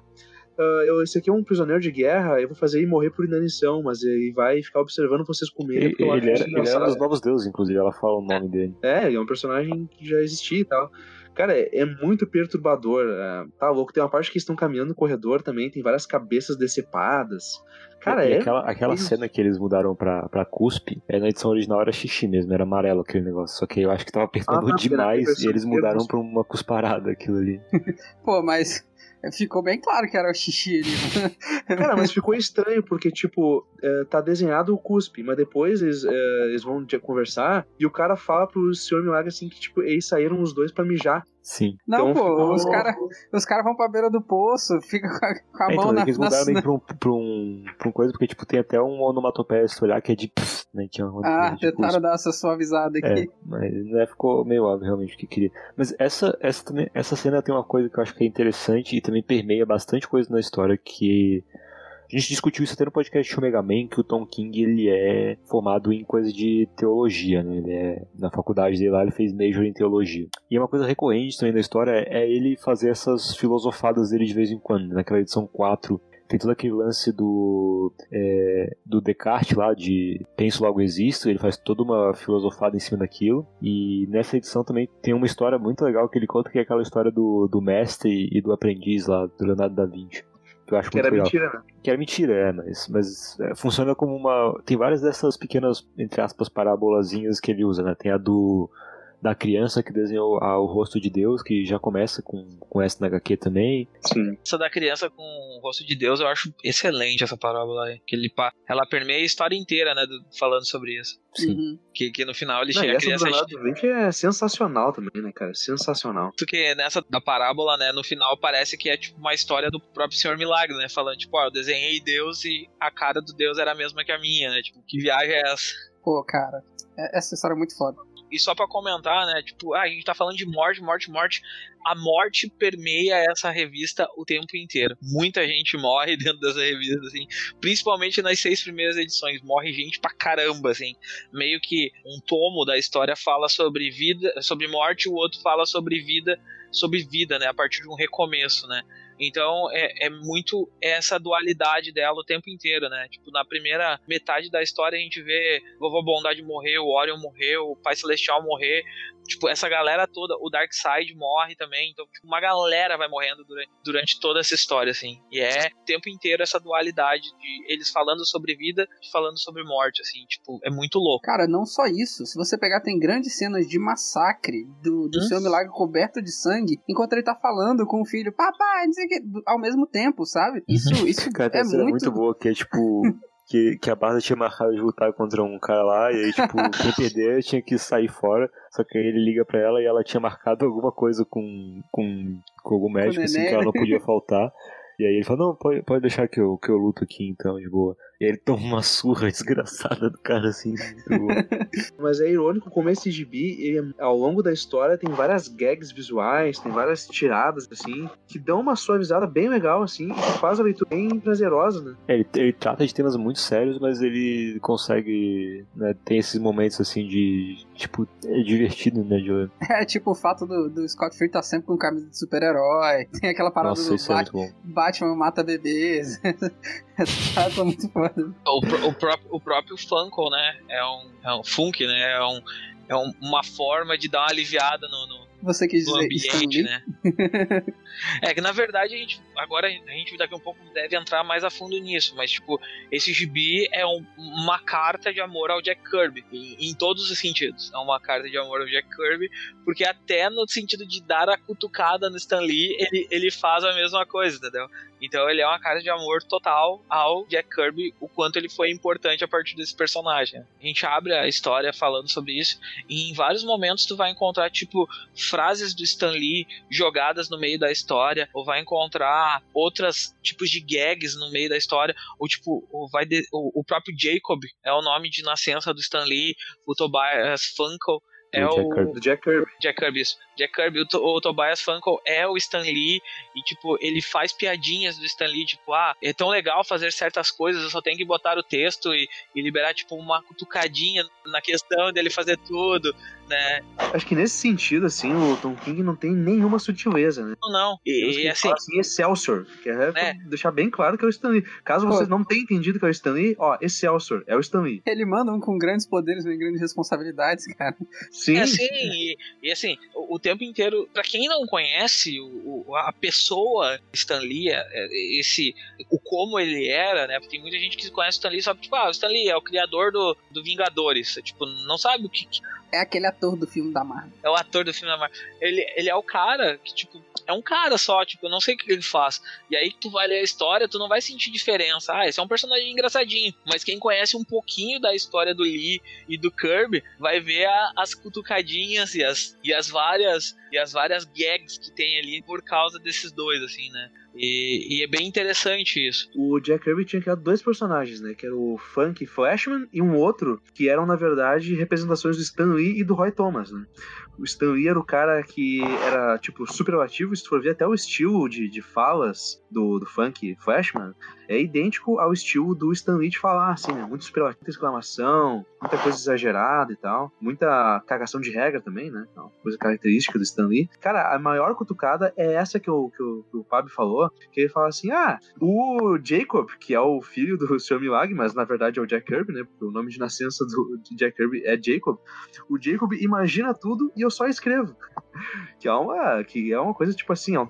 ah, eu, esse aqui é um prisioneiro de guerra, eu vou fazer ele morrer por inanição, mas ele vai ficar observando vocês comerem. Ele, ele era, ele era um engraçado." dos novos deuses, inclusive, ela fala o nome dele. É, ele é um personagem que já existia e tal. Cara, é, é muito perturbador. é, tá louco. Tem uma parte que eles estão caminhando no corredor também, tem várias cabeças decepadas. Cara, e é. aquela, aquela cena que eles mudaram pra, pra cuspe, é, na edição original era xixi mesmo, era amarelo aquele negócio. Só que eu acho que tava apertando Ah, demais e eles mudaram pra uma cusparada aquilo ali. Pô, mas ficou bem claro que era o xixi ali. Cara, mas ficou estranho, porque, tipo, é, tá desenhado o cuspe, mas depois eles, é, eles vão conversar e o cara fala pro Senhor Milagre assim que, tipo, eles saíram os dois pra mijar. Sim. Não, Então pô, ficou- os caras os cara vão pra beira do poço, fica com a, com a É, mão então, na, eles na, mudaram na... pra um, pra, um, pra um coisa, porque tipo, tem até um onomatopeia se olhar que é de pss, né? Que é uma Ah, de tentaram cuspe. dar essa suavizada É, aqui. mas né, ficou meio óbvio realmente o que queria. Mas essa, essa, também, essa cena tem uma coisa que eu acho que é interessante e também permeia bastante coisa na história que. A gente discutiu isso até no podcast de Omega Man, que o Tom King ele é formado em coisa de teologia, né? Ele é, na faculdade dele lá ele fez major em teologia. E uma coisa recorrente também da história é, é ele fazer essas filosofadas dele de vez em quando. Naquela edição 4 tem todo aquele lance do, é, do Descartes lá, de penso logo existo, ele faz toda uma filosofada em cima daquilo. E nessa edição também tem uma história muito legal que ele conta, que é aquela história do, do mestre e do aprendiz lá, do Leonardo da Vinci. Que eu acho Que muito era legal. mentira, né? Que era mentira, é, mas, mas é, funciona como uma. Tem várias dessas pequenas, entre aspas, parábolazinhas que ele usa, né? Tem a do. Da criança que desenhou o rosto de Deus, que já começa com, com essa na HQ também. Sim. Essa da criança com o rosto de Deus, eu acho excelente essa parábola aí. Que ele, pa- ela permeia a história inteira, né? do- falando sobre isso. Sim. Uhum. Que, que no final ele Não, e chega a essa do criança. Leonardo é sensacional também, né, cara? Sensacional. Tanto que nessa da parábola, né, no final parece que é tipo uma história do próprio Senhor Milagre, né? Falando, tipo, ó, eu desenhei Deus e a cara do Deus era a mesma que a minha, né? Tipo, que viagem é essa? Pô, cara, é- essa história é muito foda. E só pra comentar, né, tipo, ah, a gente tá falando de morte, morte, morte. A morte permeia essa revista o tempo inteiro. Muita gente morre dentro dessa revista, assim. Principalmente nas seis primeiras edições. Morre gente pra caramba, assim. Meio que um tomo da história fala sobre vida, sobre morte, o outro fala sobre vida, sobre vida, né? A partir de um recomeço, né? Então é, é muito essa dualidade dela o tempo inteiro, né? Tipo, na primeira metade da história a gente vê Vovó Bondade morreu, o Orion morreu, o Pai Celestial morrer. Tipo, essa galera toda, o Darkseid morre também. Então, tipo, uma galera vai morrendo durante, durante toda essa história, assim. E é o tempo inteiro essa dualidade de eles falando sobre vida e falando sobre morte, assim. Tipo, é muito louco. Cara, não só isso. Se você pegar, tem grandes cenas de massacre do, do Hum? seu milagre coberto de sangue, enquanto ele tá falando com o filho, papai, não sei o que, do- ao mesmo tempo, sabe? Isso, isso Cara, é cena muito. muito boa, que é tipo. Que, que a Barda tinha marcado de lutar contra um cara lá, e aí, tipo, quem perder tinha que sair fora. Só que aí ele liga pra ela e ela tinha marcado alguma coisa com, com, com algum médico, assim, neném, que ela não podia faltar. E aí ele fala, não, pode, pode deixar que eu, que eu luto aqui então, de boa. E aí ele toma uma surra desgraçada do cara, assim, muito boa. Mas é irônico como esse gibi, ele, ao longo da história, tem várias gags visuais, tem várias tiradas, assim, que dão uma suavizada bem legal, assim, e que faz a leitura bem prazerosa, né? É, ele, ele trata de temas muito sérios, mas ele consegue, né, tem esses momentos, assim, de, tipo, é divertido, né, de. É tipo o fato do, do Scott Free tá sempre com camisa de super-herói. Tem aquela parada Nossa, do isso é. Batman mata bebês. Essa parada é muito foda. O, pró- o próprio, o próprio Funko, né? É um, é um funk, né? É, um, é um- uma forma de dar uma aliviada no, no, Você quis dizer ambiente, né? é que na verdade a gente agora a gente daqui a um pouco deve entrar mais a fundo nisso, mas tipo esse gibi é um- uma carta de amor ao Jack Kirby em, em todos os sentidos. É uma carta de amor ao Jack Kirby porque até no sentido de dar a cutucada no Stan Lee ele, ele faz a mesma coisa, entendeu? Então ele é uma carta de amor total ao Jack Kirby, o quanto ele foi importante a partir desse personagem. A gente abre a história falando sobre isso e em vários momentos tu vai encontrar tipo frases do Stan Lee jogadas no meio da história, ou vai encontrar outros tipos de gags no meio da história, ou tipo, ou vai de- o, o próprio Jacob é o nome de nascença do Stan Lee, o Tobias Funkel é Jack o Kirby. Do Jack Kirby. Jack Kirby, isso. Jack Kirby, o, To- o Tobias Funkel é o Stan Lee e, tipo, ele faz piadinhas do Stan Lee, tipo, ah, é tão legal fazer certas coisas, eu só tenho que botar o texto e, e liberar, tipo, uma cutucadinha na questão dele fazer tudo, né? Acho que nesse sentido, assim, o Tom King não tem nenhuma sutileza, né? Não, não. E, que e assim, assim, Excelsior, que é, pra É. deixar bem claro que é o Stan Lee. Caso Pô. vocês não tenham entendido que é o Stan Lee, ó, Excelsior, é o Stan Lee. Ele manda um com grandes poderes e grandes responsabilidades, cara. Sim, É assim, e, e assim, o, o tempo inteiro, pra quem não conhece o, o- a pessoa Stan Lee, é, é, esse, o como ele era, né? Porque tem muita gente que conhece o Stan Lee só tipo, ah, o Stan Lee é o criador do, do Vingadores. Tipo, não sabe o que É aquele ator do filme da Marvel. é o ator do filme da Marvel. Ele, ele é o cara que, tipo, é um cara só, tipo, eu não sei o que ele faz. E aí tu vai ler a história, tu não vai sentir diferença. Ah, esse é um personagem engraçadinho. Mas quem conhece um pouquinho da história do Lee e do Kirby vai ver a- as cutucadinhas e as, e as várias e as várias gags que tem ali por causa desses dois, assim, né? E, e é bem interessante isso. o Jack Kirby tinha criado dois personagens, né? Que era o Funk Flashman e um outro que eram, na verdade, representações do Stan Lee e do Roy Thomas, né? O Stan Lee era o cara que era, tipo, super ativo, se tu for ver até o estilo de, de falas do, do Funk Flashman, é idêntico ao estilo do Stan Lee de falar, assim, né? Muito muita exclamação, muita coisa exagerada e tal. Muita cagação de regra também, né? Então, coisa característica do Stan Lee. Cara, a maior cutucada é essa que o, que que o Fábio falou, que ele fala assim, ah, o Jacob, que é o filho do Sr. Milagre, mas na verdade é o Jack Kirby, né, porque o nome de nascença do Jack Kirby é Jacob, o Jacob imagina tudo e eu só escrevo. Que é uma, que é uma coisa, tipo assim, ó,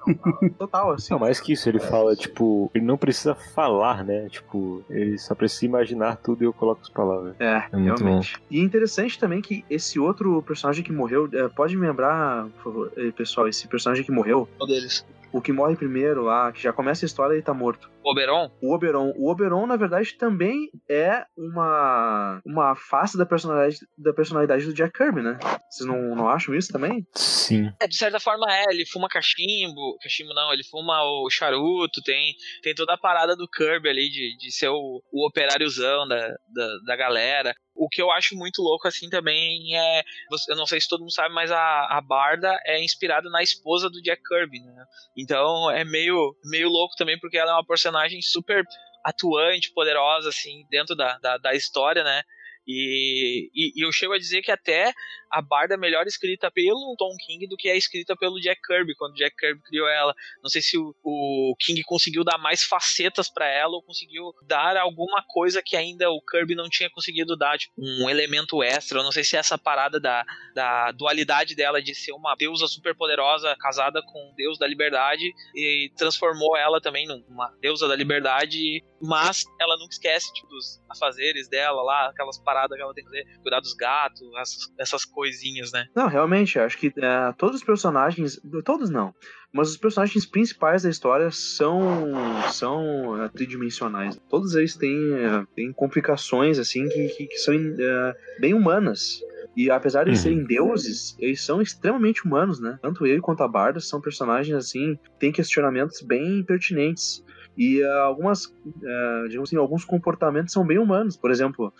total, assim. Não, mais que isso, ele fala, tipo, ele não precisa falar, né, tipo, ele só precisa imaginar tudo e eu coloco as palavras. É, é realmente. Bom. E é interessante também que esse outro personagem que morreu, é, pode me lembrar, por favor, eh, pessoal, esse personagem que morreu? Qual deles? O que morre primeiro lá, que já começa a história e tá morto. O Oberon? O Oberon. O Oberon, na verdade, também é uma, uma face da personalidade, da personalidade do Jack Kirby, né? Vocês não, não acham isso também? Sim. É, de certa forma é, ele fuma cachimbo. Cachimbo não, ele fuma o charuto, tem, tem toda a parada do Kirby ali de, de ser o, o operáriozão da, da, da galera. O que eu acho muito louco, assim, também é. Eu não sei se todo mundo sabe, mas a, a Barda é inspirada na esposa do Jack Kirby, né? Então é meio, meio louco também, porque ela é uma personagem super atuante, poderosa, assim, dentro da, da, da história, né? E, e, e, eu chego a dizer que até a Barda é melhor escrita pelo Tom King do que é escrita pelo Jack Kirby, quando Jack Kirby criou ela. Não sei se o, o King conseguiu dar mais facetas para ela ou conseguiu dar alguma coisa que ainda o Kirby não tinha conseguido dar, tipo um elemento extra. Eu não sei se é essa parada da, da dualidade dela de ser uma deusa super poderosa casada com um deus da liberdade e transformou ela também numa deusa da liberdade, mas ela nunca esquece tipo, dos afazeres dela lá, aquelas paradas parada que ela tem que fazer, cuidar dos gatos, essas, essas coisinhas, né? Não, realmente, acho que é, todos os personagens, todos não, mas os personagens principais da história são são é, tridimensionais. Todos eles têm, é, têm complicações assim que, que, que são é, bem humanas. E apesar de uhum. serem deuses, eles são extremamente humanos, né? Tanto ele quanto a Barda são personagens assim, têm questionamentos bem pertinentes. E uh, algumas, uh, digamos assim, alguns comportamentos são bem humanos. Por exemplo,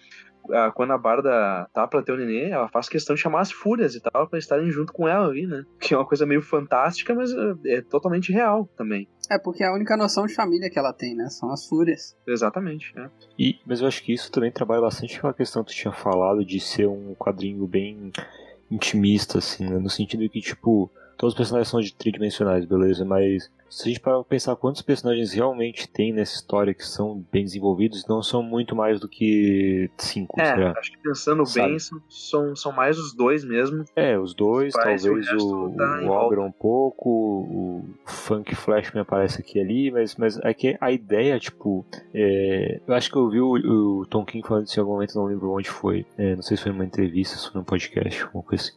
a, quando a Barda tá pra ter o nenê, ela faz questão de chamar as fúrias e tal, pra estarem junto com ela ali, né? Que é uma coisa meio fantástica, mas é, é totalmente real também. É, porque é a única noção de família que ela tem, né? São as fúrias. Exatamente, é. E, mas eu acho que isso também trabalha bastante com a questão que tu tinha falado de ser um quadrinho bem intimista, assim, né? No sentido que, tipo, todos os personagens são de tridimensionais, beleza? Mas se a gente parar pra pensar quantos personagens realmente tem nessa história que são bem desenvolvidos, não são muito mais do que cinco. É, será? acho que pensando Sabe? bem, são, são mais os dois mesmo. É, os dois, talvez o, o, tá o Ogre um pouco, o Funk Flash me aparece aqui ali, mas, mas é que a ideia, tipo, é, eu acho que eu vi o, o, Tom King falando isso em algum momento, não lembro onde foi, é, não sei se foi numa entrevista, se foi num podcast, alguma coisa assim,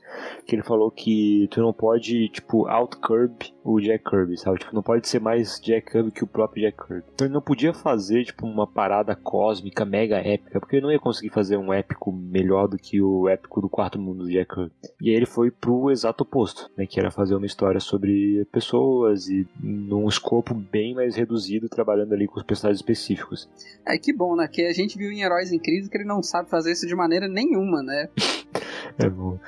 que ele falou que tu não pode, tipo, out-curb o Jack Kirby, sabe? Tipo, não pode ser mais Jack Kirby que o próprio Jack Kirby. Então ele não podia fazer, tipo, uma parada cósmica, mega épica, porque ele não ia conseguir fazer um épico melhor do que o épico do quarto mundo do Jack Kirby. E aí ele foi pro exato oposto, né? Que era fazer uma história sobre pessoas e num escopo bem mais reduzido, trabalhando ali com os personagens específicos. É, que bom, né? Que a gente viu em Heróis em Crise que ele não sabe fazer isso de maneira nenhuma, né? é bom.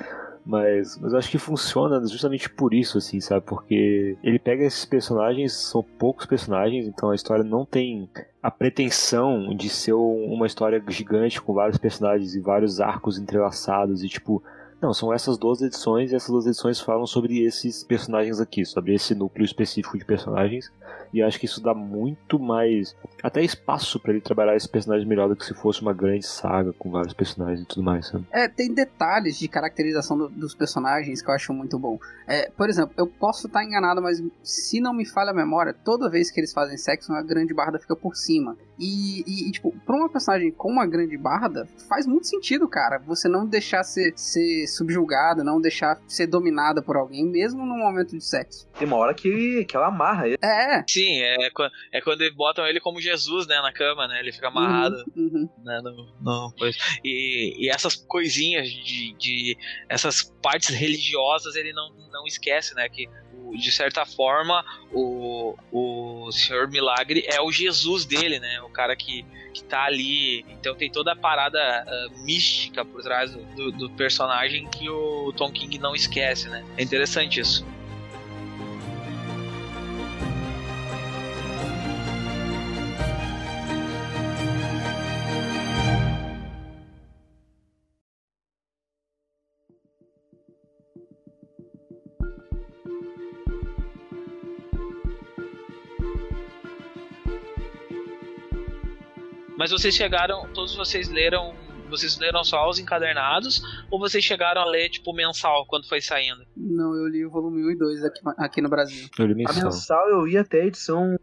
Mas, mas eu acho que funciona justamente por isso, assim, sabe? Porque ele pega esses personagens, são poucos personagens, então a história não tem a pretensão de ser uma história gigante com vários personagens e vários arcos entrelaçados e, tipo, não, são essas duas edições e essas duas edições falam sobre esses personagens aqui, sobre esse núcleo específico de personagens. E acho que isso dá muito mais. Até espaço para ele trabalhar esse personagem melhor do que se fosse uma grande saga com vários personagens e tudo mais, sabe? É, tem detalhes de caracterização do, dos personagens que eu acho muito bom. É, por exemplo, eu posso estar enganado, mas se não me falha a memória, toda vez que eles fazem sexo, a grande barda fica por cima. E, e, e, tipo, pra uma personagem com uma grande barda, faz muito sentido, cara. Você não deixar ser, ser subjugada, não deixar ser dominada por alguém, mesmo no momento de sexo. Tem uma hora que, que ela amarra ele. É. Sim, é, é quando botam ele como Jesus, né, na cama, né? Ele fica amarrado. Uhum, uhum. Né, no, no, e, e essas coisinhas de, de. essas partes religiosas ele não, não esquece, né? Que de certa forma, o, o Senhor Milagre é o Jesus dele, né? O cara que, que tá ali. Então tem toda a parada uh, mística por trás do, do, personagem que o Tom King não esquece, né? É interessante isso. Mas vocês chegaram, todos vocês leram vocês leram só os encadernados ou vocês chegaram a ler, tipo, mensal quando foi saindo? Não, eu li o volume 1 e 2 aqui, aqui no Brasil. Eu li A mensal. mensal eu ia até a edição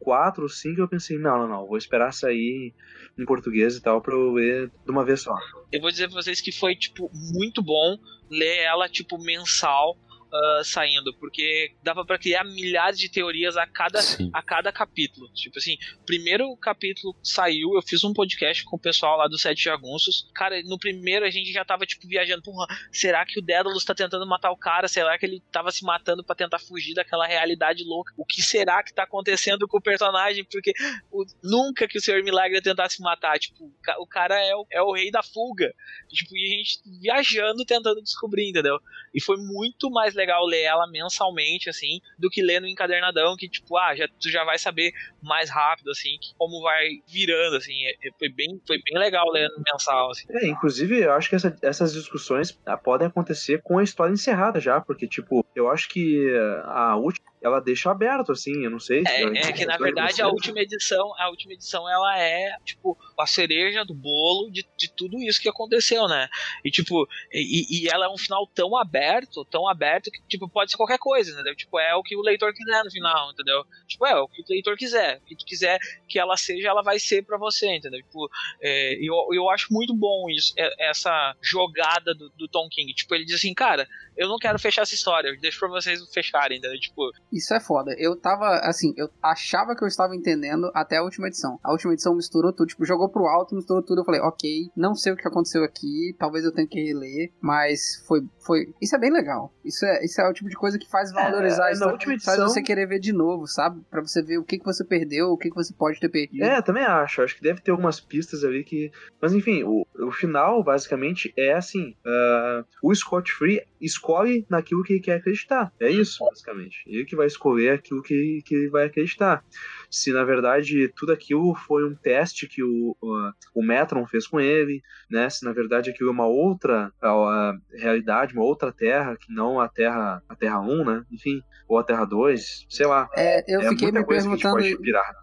4 ou 5 eu pensei, não, não, não, vou esperar sair em português e tal pra eu ver de uma vez só. Eu vou dizer pra vocês que foi, tipo, muito bom ler ela, tipo, mensal. Ah, saindo, porque dava pra criar milhares de teorias a cada, Sim. a cada capítulo. Tipo assim, primeiro capítulo saiu, eu fiz um podcast com o pessoal lá do Sete Jagunços. Cara, no primeiro a gente já tava, tipo, viajando. Porra, será que o Dédalus tá tentando matar o cara? Será que ele tava se matando pra tentar fugir daquela realidade louca? O que será que tá acontecendo com o personagem? Porque o- nunca que o Senhor Milagre ia tentar se matar. Tipo, o cara é o, é o rei da fuga. Tipo, e a gente viajando tentando descobrir, entendeu? E foi muito mais legal ler ela mensalmente, assim, do que ler no encadernadão, que, tipo, ah, já, tu já vai saber mais rápido, assim, como vai virando, assim. É- é- foi, bem, foi bem legal ler no mensal, assim. É, inclusive, eu acho que essa- essas discussões ah, podem acontecer com a história encerrada já, porque, tipo, eu acho que a última, ela deixa aberto, assim, eu não sei. se É, é que na verdade a vai última edição, a última edição ela é tipo a cereja do bolo de, de tudo isso que aconteceu, né? E tipo, e, e ela é um final tão aberto, tão aberto que tipo pode ser qualquer coisa, entendeu? Tipo, é o que o leitor quiser no final, entendeu? Tipo, é o que o leitor quiser, o que tu quiser que ela seja, ela vai ser pra você, entendeu? Tipo, é, eu, eu acho muito bom isso, é- essa jogada do, do Tom King. Tipo, ele diz assim, cara, eu não quero fechar essa história, eu deixo pra vocês fecharem, entendeu? Tipo, Isso é foda. Eu tava, assim, eu achava que eu estava entendendo até a última edição. A última edição misturou tudo, tipo, jogou pro alto, misturou tudo. Eu falei, ok, não sei o que aconteceu aqui, talvez eu tenha que reler, mas foi. foi... Isso é bem legal. Isso é, isso é o tipo de coisa que faz valorizar É, a na história, última faz edição- você querer ver de novo, sabe? Pra você ver o que, que você perdeu, o que, que você pode ter perdido. É, também acho. Acho que deve ter algumas pistas ali que. Mas enfim, o, o final, basicamente, é assim: ah, o Scott Free escolhe naquilo que ele quer acreditar. É isso, basicamente. Ele que vai escolher aquilo que, que ele vai acreditar. Se na verdade tudo aquilo foi um teste que o, o, o Metron fez com ele, né? Se na verdade aquilo é uma outra realidade, uma outra terra, que não a Terra, a Terra 1, né? Enfim, ou a Terra 2, sei lá. É, eu é fiquei muita me perguntando.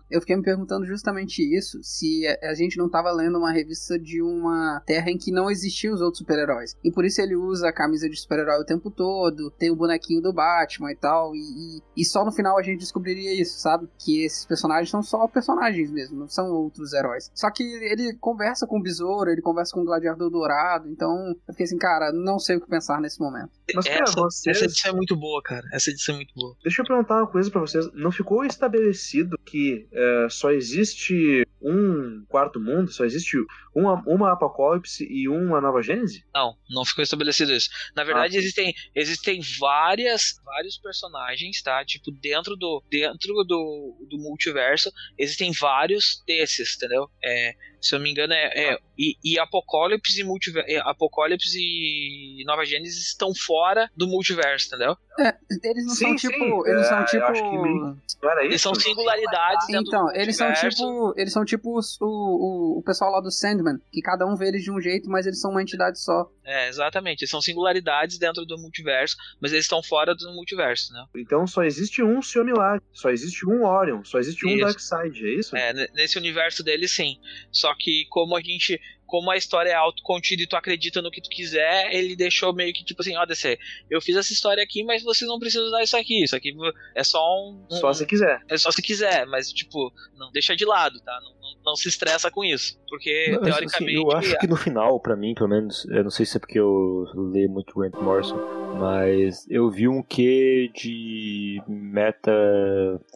Eu fiquei me perguntando justamente isso, se a gente não tava lendo uma revista de uma terra em que não existiam os outros super-heróis. E por isso ele usa a camisa de super-herói o tempo todo, tem o bonequinho do Batman e tal, e, e, e só no final a gente descobriria isso, sabe? Que esses personagens são só personagens mesmo, não são outros heróis. Só que ele conversa com o Besouro, ele conversa com o Gladiador Dourado, então eu fiquei assim, cara, não sei o que pensar nesse momento. Mas, cara, essa, vocês... essa edição é muito boa, cara. Essa edição é muito boa. Deixa eu perguntar uma coisa pra vocês. Não ficou estabelecido que é, só existe um quarto mundo? Só existe uma, uma Apocalipse e uma Nova Gênese? Não, não ficou estabelecido isso. Na verdade, existem, existem várias, vários personagens, tá? Tipo, dentro do dentro do, do multiverso, existem vários desses, entendeu? É, se eu não me engano, é. é e, e Apocalipse e multiverso. Apocalipse e Nova Gênesis estão fora do multiverso, entendeu? É, eles não Sim, são sim, tipo. Eles é, são eu tipo. acho que meio- Não era isso? Eles são singularidades Então, do eles são tipo. Eles são tipo os- o, o, o pessoal lá do Sandman, que cada um vê eles de um jeito, mas eles são uma entidade só. É, exatamente. Eles são singularidades dentro do multiverso, mas eles estão fora do multiverso, né? Então só existe um Senhor Milagre. Só existe um Orion. Só existe um Isso. Darkseid, é isso? É, nesse universo dele sim. Só que como a gente. Como a história é autocontida e tu acredita no que tu quiser, ele deixou meio que tipo assim, ó, DC, eu fiz essa história aqui, mas vocês não precisam usar isso aqui. Isso aqui é só um. um- Só se quiser. É só se quiser, mas tipo, não deixa de lado, tá? Não, não, se estressa com isso. Porque, Não, assim, teoricamente. eu acho que no final, pra mim, pelo menos, eu não sei se é porque eu leio muito Grant Morrison, mas eu vi um quê de meta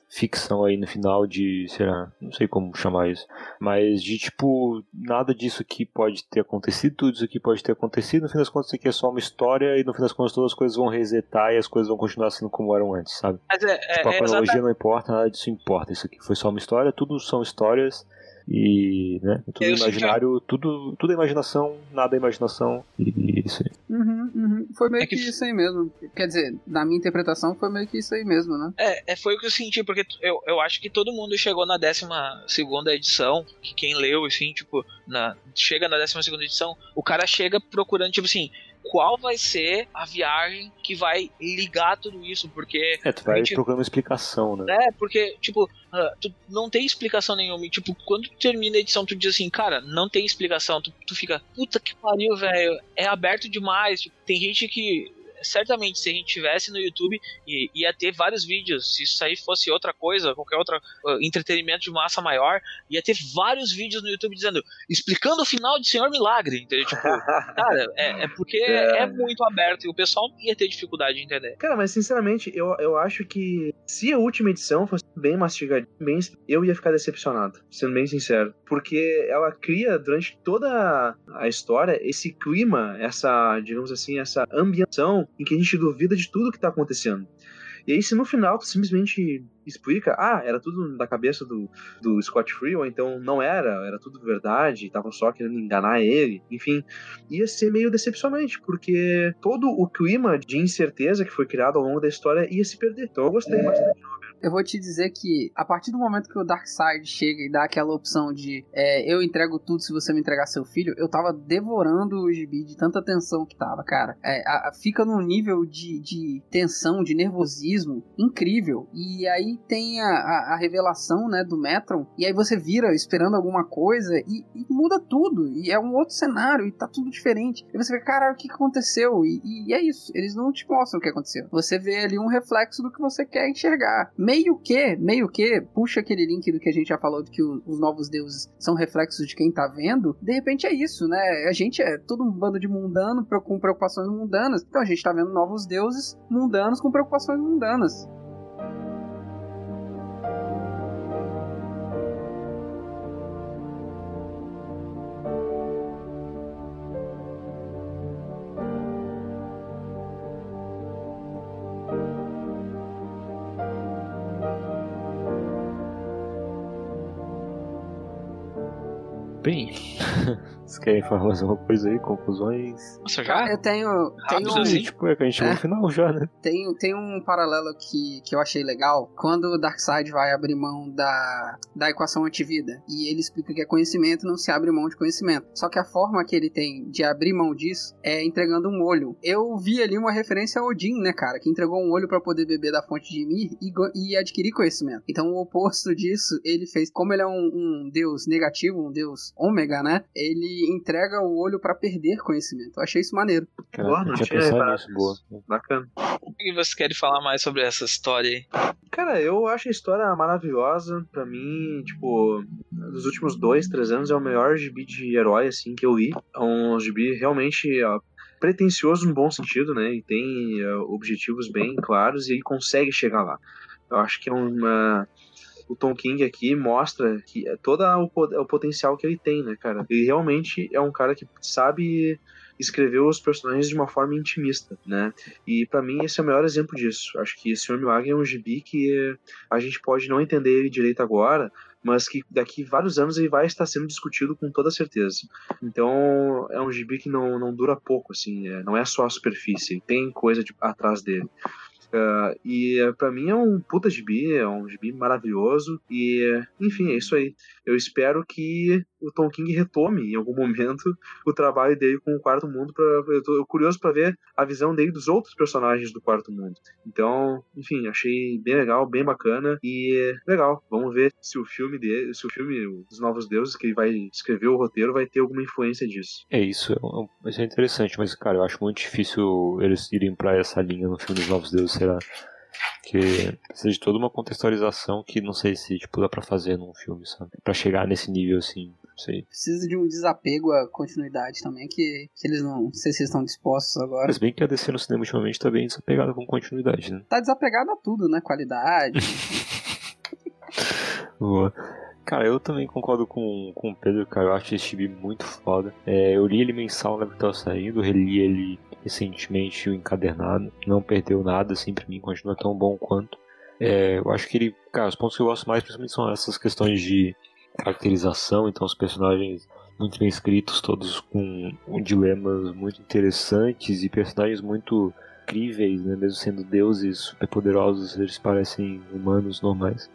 ficção aí no final de, sei lá, não sei como chamar isso, mas de tipo, nada disso aqui pode ter acontecido, tudo isso aqui pode ter acontecido, no fim das contas isso aqui é só uma história e no fim das contas todas as coisas vão resetar e as coisas vão continuar sendo como eram antes, sabe? Mas é, é, Tipo, a é cronologia exatamente. não importa, nada disso importa. Isso aqui foi só uma história, tudo são histórias e, né, tudo Eu senti- imaginário, tudo, tudo é imaginação, nada é imaginação e isso aí. Uhum, uhum. Foi meio É que- que... isso aí mesmo. Quer dizer, na minha interpretação foi meio que isso aí mesmo, né? É, é, foi o que eu senti, porque eu, eu acho que todo mundo chegou na 12 edição, que quem leu, assim, tipo, na, chega na 12 edição, o cara chega procurando, tipo assim, qual vai ser a viagem que vai ligar tudo isso, porque É, tu vai A gente- procurando uma explicação, né? É, porque, tipo, uh, tu não tem explicação nenhuma. E, tipo, quando tu termina a edição, tu diz assim, cara, não tem explicação. Tu, tu fica, puta que pariu, velho. É aberto demais. Tipo, tem gente que certamente se a gente tivesse no YouTube ia ter vários vídeos. Se isso aí fosse outra coisa, qualquer outro uh, entretenimento de massa maior, ia ter vários vídeos no YouTube dizendo explicando o final de Senhor Milagre. Entendeu? Tipo, cara, é, é porque é. é. muito aberto e o pessoal ia ter dificuldade de entender. Cara, mas sinceramente, eu, eu acho que se a última edição fosse bem mastigadinha, bem, eu ia ficar decepcionado, sendo bem sincero. Porque ela cria durante toda a história esse clima, essa, digamos assim, essa ambientação em que a gente duvida de tudo que está acontecendo. E aí, se no final tu simplesmente explica, ah, era tudo da cabeça do, do Scott Free, ou então não era, era tudo verdade, estavam só querendo enganar ele, enfim, ia ser meio decepcionante, porque todo o clima de incerteza que foi criado ao longo da história ia se perder. Então eu gostei é... bastante eu vou te dizer que a partir do momento que o Darkseid chega e dá aquela opção de é, eu entrego tudo se você me entregar seu filho, eu tava devorando o gibi de tanta tensão que tava, cara. É, a, a, fica num nível de, de tensão, de nervosismo incrível. E aí tem a, a, revelação, né, do Metron, e aí você vira esperando alguma coisa e, e, muda tudo. E é um outro cenário e tá tudo diferente. E você vê, cara, o que aconteceu? E, e é isso. Eles não te mostram o que aconteceu. Você vê ali um reflexo do que você quer enxergar meio que, meio que, puxa aquele link do que a gente já falou de que os novos deuses são reflexos de quem tá vendo. De repente é isso, né? A gente é todo um bando de mundano com preocupações mundanas. Então a gente tá vendo novos deuses mundanos com preocupações mundanas. Bem, vocês querem falar mais alguma coisa aí? Conclusões? Nossa, já? Eu tenho. tenho um, assim? Tipo, é que a gente é, no final já, né? Tem, tem um paralelo que, que eu achei legal. Quando o Darkseid vai abrir mão da, da equação antivida e ele explica que é conhecimento, não se abre mão de conhecimento. Só que a forma que ele tem de abrir mão disso é entregando um olho. Eu vi ali uma referência a Odin, né, cara? Que entregou um olho para poder beber da fonte de Ymir e, e adquirir conhecimento. Então, o oposto disso, ele fez. Como ele é um, um deus negativo, um deus ômega, né? Ele entrega o olho para perder conhecimento. Eu achei isso maneiro. Cara, boa, não tinha pensado nisso, boa. Bacana. O que você quer falar mais sobre essa história aí? Cara, eu acho a história maravilhosa. Pra mim, tipo, nos últimos dois, três anos é o melhor gibi de herói, assim, que eu li. É um gibi realmente ó, pretencioso no bom sentido, né? E tem uh, objetivos bem claros e ele consegue chegar lá. Eu acho que é uma o Tom King aqui mostra que é todo o, o potencial que ele tem, né, cara? Ele realmente é um cara que sabe escrever os personagens de uma forma intimista, né? E para mim esse é o melhor exemplo disso. Acho que Senhor Milagre é um gibi que a gente pode não entender ele direito agora, mas que daqui vários anos ele vai estar sendo discutido com toda certeza. Então é um gibi que não, não dura pouco, assim, é, não é só a superfície, tem coisa de, atrás dele. Uh, e para mim é um puta gibi, é um gibi maravilhoso. E, enfim, é isso aí. Eu espero que o Tom King retome em algum momento o trabalho dele com o Quarto Mundo. Pra, eu tô curioso para ver a visão dele dos outros personagens do Quarto Mundo. Então, enfim, achei bem legal, bem bacana e legal. Vamos ver se o filme dele, se o filme Os Novos Deuses que ele vai escrever o roteiro vai ter alguma influência disso. É isso, é vai ser interessante, mas cara, eu acho muito difícil eles irem para essa linha no filme Dos Novos Deuses, será? que precisa de toda uma contextualização que não sei se tipo, dá pra fazer num filme, sabe? Pra chegar nesse nível assim, Precisa de um desapego à continuidade também, que, que eles não, não sei se estão dispostos agora. Mas bem que a DC no cinema ultimamente tá bem desapegada com continuidade, né? Tá desapegada a tudo, né? Qualidade. Boa. Cara, eu também concordo com, com o Pedro, cara. Eu acho esse gibi muito foda. É, eu li ele mensal na né, que tava saindo, reli ele recentemente o encadernado. Não perdeu nada, assim, pra mim, continua tão bom quanto. É, eu acho que ele, cara, os pontos que eu gosto mais principalmente são essas questões de caracterização, então os personagens muito bem escritos, todos com dilemas muito interessantes e personagens muito incríveis, né? Mesmo sendo deuses superpoderosos, eles parecem humanos normais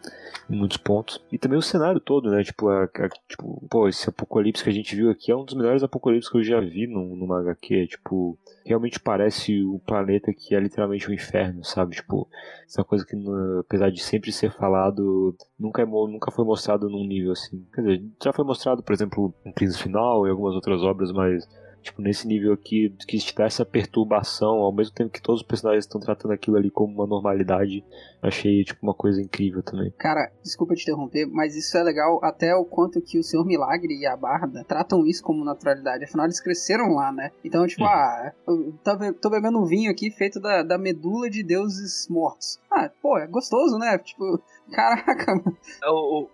em muitos pontos. E também o cenário todo, né? Tipo, a, a, tipo, pô, esse apocalipse que a gente viu aqui é um dos melhores apocalipses que eu já vi num, numa HQ. Tipo, realmente parece o um planeta que é literalmente um inferno, sabe? Tipo, essa coisa que, apesar de sempre ser falado, nunca, é, nunca foi mostrado num nível assim. Quer dizer, já foi mostrado, por exemplo, em Crise Final e algumas outras obras, mas tipo, nesse nível aqui, que te dá essa perturbação, ao mesmo tempo que todos os personagens estão tratando aquilo ali como uma normalidade, achei, tipo, uma coisa incrível também. Cara, desculpa te interromper, mas isso é legal até o quanto que o Senhor Milagre e a Barda tratam isso como naturalidade, afinal eles cresceram lá, né? Então, tipo, uhum. ah, eu tô bebendo um vinho aqui feito da, da medula de deuses mortos. Ah, pô, é gostoso, né? Tipo, Caraca, mano.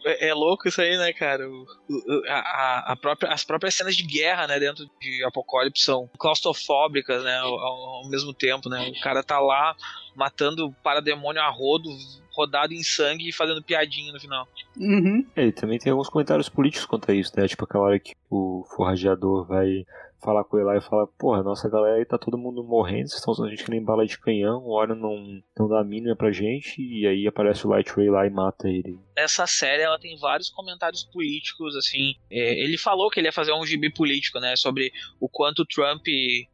É, é, louco isso aí, né, cara? O, o, a, a própria, as próprias cenas de guerra, né, dentro de Apocalipse são claustrofóbicas, né, ao, ao, mesmo tempo, né? O cara tá lá matando parademônio a rodo, rodado em sangue e fazendo piadinha no final. Uhum. É, e também tem alguns comentários políticos quanto a isso, né? Tipo aquela hora que o forrageador vai falar com ele lá e fala, porra, nossa galera aí tá todo mundo morrendo, vocês estão usando a gente que nem bala de canhão, hora não, não dá mínima pra gente, e aí aparece o Light Ray lá e mata ele. Essa série, ela tem vários comentários políticos, assim, é, ele falou que ele ia fazer um gibi político, né, sobre o quanto o Trump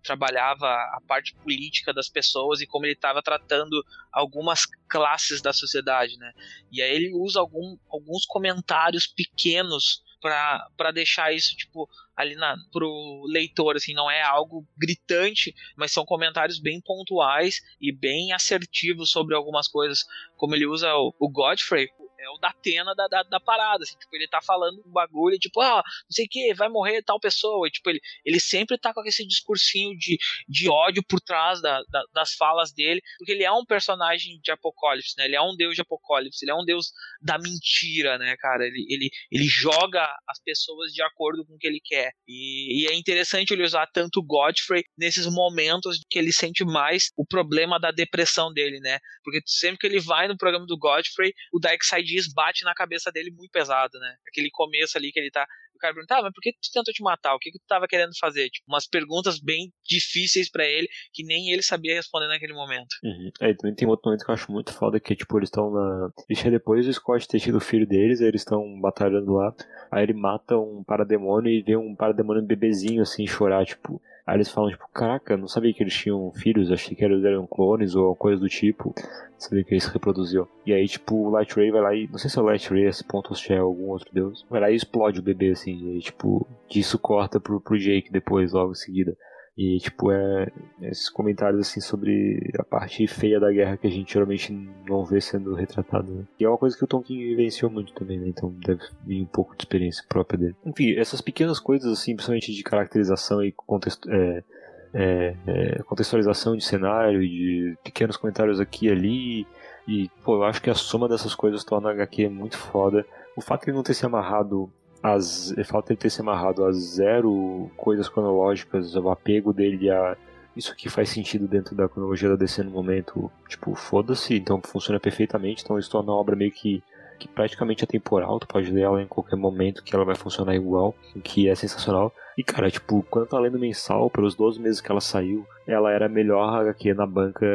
trabalhava a parte política das pessoas e como ele estava tratando algumas classes da sociedade, né, e aí ele usa algum, alguns comentários pequenos para deixar isso, tipo, ali na, pro leitor, assim, não é algo gritante, mas são comentários bem pontuais e bem assertivos sobre algumas coisas, como ele usa o, o Godfrey, é o da Atena da, da, da, parada, assim, tipo, ele tá falando um bagulho, tipo, ah, não sei o que, vai morrer tal pessoa, e, tipo, ele, ele sempre tá com esse discursinho de, de ódio por trás da, da, das falas dele, porque ele é um personagem de Apocalipse, né, ele é um deus de Apocalipse, ele é um deus da mentira, né, cara, ele, ele, ele joga as pessoas de acordo com o que ele quer, e, e é interessante ele usar tanto Godfrey nesses momentos que ele sente mais o problema da depressão dele, né, porque sempre que ele vai no programa do Godfrey, o Darkseid diz bate na cabeça dele muito pesado, né? Aquele começo ali que ele tá. O cara pergunta, ah, mas por que tu tentou te matar? O que, que tu tava querendo fazer? Tipo, umas perguntas bem difíceis para ele que nem ele sabia responder naquele momento. Uhum. É, também tem outro momento que eu acho muito foda que, tipo, eles estão na. Isso é depois do Scott ter tido o filho deles, aí eles estão batalhando lá. Aí ele mata um parademônio e vê um parademônio bebezinho assim chorar, tipo. Aí eles falam, tipo, caraca, não sabia que eles tinham filhos, achei que eles eram clones ou coisa do tipo. Sabia que eles se reproduziam. E aí, tipo, o Light Ray vai lá e. Não sei se é o Light Ray esse ponto ou se é algum outro deus. Vai lá e explode o bebê, assim. E aí, tipo, disso corta pro, pro Jake depois, logo em seguida. E, tipo, é esses comentários, assim, sobre a parte feia da guerra que a gente geralmente não vê sendo retratada. Né? E é uma coisa que o Tom King vivenciou muito também, né? Então deve vir um pouco de experiência própria dele. Enfim, essas pequenas coisas, assim, principalmente de caracterização e contexto, é, é, é, contextualização de cenário e de pequenos comentários aqui e ali. E, pô, eu acho que a soma dessas coisas torna a HQ muito foda. O fato de ele não ter se amarrado as, falta ele ter se amarrado a zero coisas cronológicas, o apego dele a isso aqui faz sentido dentro da cronologia da DC no momento, tipo, foda-se, então funciona perfeitamente, então isso torna a obra meio que, que praticamente atemporal, tu pode ler ela em qualquer momento que ela vai funcionar igual, o que é sensacional. E cara, tipo, quando tá lendo mensal, pelos 12 meses que ela saiu, ela era a melhor HQ na banca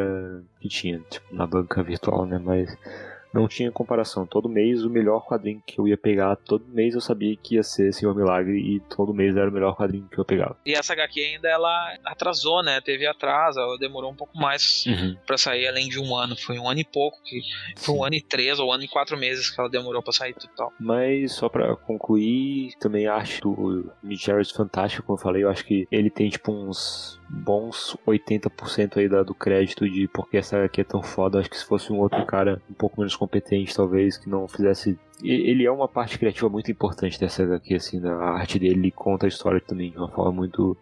que tinha, tipo, na banca virtual, né, mas não tinha comparação. Todo mês o melhor quadrinho que eu ia pegar, todo mês eu sabia que ia ser Senhor Milagre e todo mês era o melhor quadrinho que eu pegava. E essa HQ ainda ela atrasou, né? Teve atraso, ela demorou um pouco mais uhum. para sair, além de um ano. Foi um ano e pouco, que foi um ano e três ou um ano e quatro meses que ela demorou para sair total. Mas só para concluir, também acho do Mitch Harris fantástico, como eu falei, eu acho que ele tem tipo uns bons 80% aí do crédito de porque essa HQ é tão foda. Acho que se fosse um outro cara um pouco menos competente, talvez, que não fizesse. Ele é uma parte criativa muito importante dessa HQ, assim, a arte dele conta a história também de uma forma muito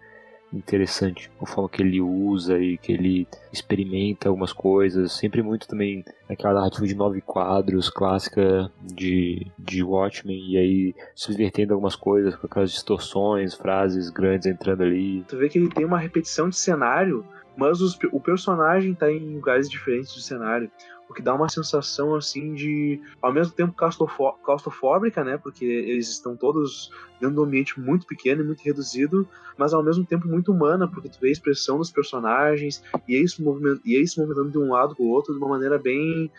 interessante a forma que ele usa e que ele experimenta algumas coisas, sempre muito também aquela narrativa de nove quadros clássica de, de Watchmen e aí subvertendo algumas coisas com aquelas distorções, frases grandes entrando ali. Tu vê que ele tem uma repetição de cenário mas os, o personagem tá em lugares diferentes do cenário o que dá uma sensação assim de, ao mesmo tempo, claustrofóbica, né? Porque eles estão todos dentro de um ambiente muito pequeno e muito reduzido, mas ao mesmo tempo muito humana, porque tu vê a expressão dos personagens e eles, e se movimentando de um lado pro outro de uma maneira bem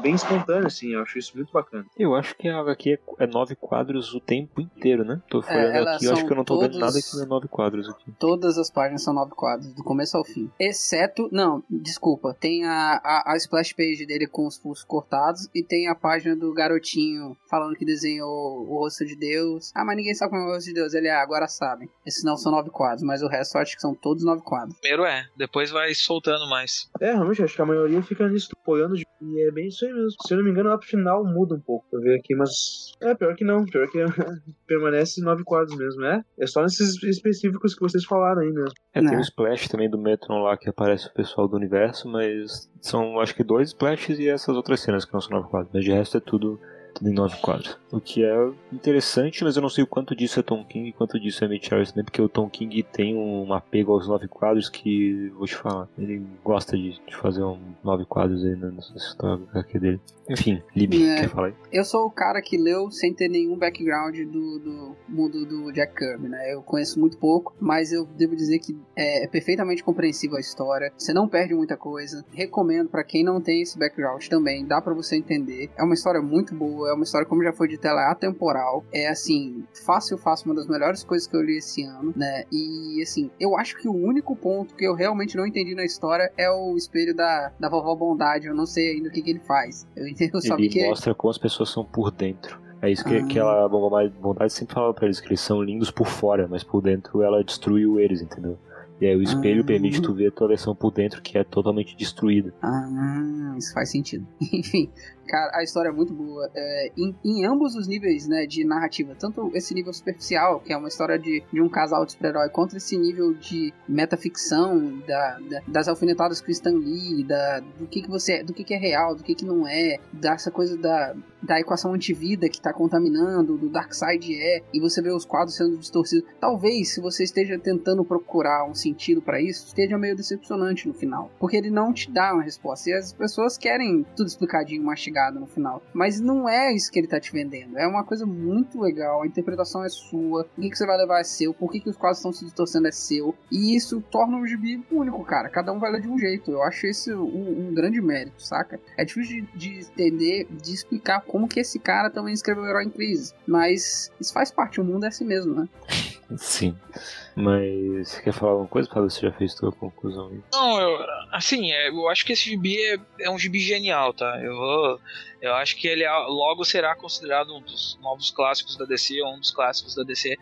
bem espontânea, assim, eu acho isso muito bacana. Eu acho que a HQ é, é nove quadros o tempo inteiro, né? Tô folhando é, aqui, eu acho que eu não tô todos, vendo nada que não é nove quadros aqui. Todas as páginas são nove quadros, do começo ao fim. Exceto, não, desculpa, tem a, a, a splash page dele com os pulsos cortados e tem a página do garotinho falando que desenhou o rosto de Deus. Ah, mas ninguém sabe como é o rosto de Deus. Ele, ah, agora sabem. Esses não são nove quadros, mas o resto eu acho que são todos nove quadros. Primeiro é, depois vai soltando mais. É, realmente, acho que a maioria fica nisso, apoiando e é bem isso aí mesmo. Se eu não me engano, lá pro final muda um pouco pra ver aqui, mas. É, pior que não. Pior que permanece nove quadros mesmo, é? É só nesses específicos que vocês falaram aí mesmo. É, tem o splash também do Metron lá que aparece o pessoal do universo, mas são acho que dois splashes e essas outras cenas que não são nove quadros. Mas de resto é tudo em nove quadros. O que é interessante, mas eu não sei o quanto disso é Tom King e quanto disso é Mitch Harris também, porque o Tom King tem um apego aos nove quadros que, vou te falar, ele gosta de, de fazer um nove quadros aí nessa história dele. Enfim, Libby, é, quer falar aí? Eu sou o cara que leu sem ter nenhum background do, do mundo do Jack Kirby, né? Eu conheço muito pouco, mas eu devo dizer que é, é perfeitamente compreensível a história. Você não perde muita coisa. Recomendo para quem não tem esse background também, dá para você entender. É uma história muito boa, é uma história, como já foi de tela é atemporal. É assim, fácil, fácil, uma das melhores coisas que eu li esse ano, né? E assim, eu acho que o único ponto que eu realmente não entendi na história é o espelho da, da vovó Bondade. Eu não sei ainda o que, que ele faz. Eu entendo só ele que. Ele mostra como as pessoas são por dentro. É isso que, ah. que ela, a Bondade sempre falava pra eles, que eles são lindos por fora, mas por dentro ela destruiu eles, entendeu? E aí o espelho ah. permite tu ver a tua versão por dentro, que é totalmente destruída. Ah, isso faz sentido. Enfim, Cara, a história é muito boa. É, em, em, ambos os níveis né, de narrativa, tanto esse nível superficial, que é uma história de, de um casal de super-herói, contra esse nível de metaficção, da, da, das alfinetadas que o Stan Lee, da, do que, que você é, do que, que é real, do que, que não é, dessa coisa da, da equação antivida que está contaminando, do Darkseid é, e você vê os quadros sendo distorcidos. Talvez, se você esteja tentando procurar um sentido para isso, esteja meio decepcionante no final, porque ele não te dá uma resposta. E as pessoas querem tudo explicadinho, mastigado no final. Mas não é isso que ele tá te vendendo. É uma coisa muito legal. A interpretação é sua. O que, que você vai levar é seu. Por que, que os quadros estão se distorcendo é seu. E isso torna o gibi único, cara. Cada um vai ler de um jeito. Eu acho esse um, um grande mérito, saca? É difícil de, de, entender, de explicar como que esse cara também escreveu o Herói em Crise. Mas isso faz parte. O mundo é assim mesmo, né? Sim. Mas você quer falar alguma coisa, Fábio? Você já fez tua conclusão aí? Não, eu, assim, é, eu acho que esse gibi é, é, um gibi genial, tá? Eu, eu acho que ele logo será considerado um dos novos clássicos da DC, ou um dos clássicos da DC,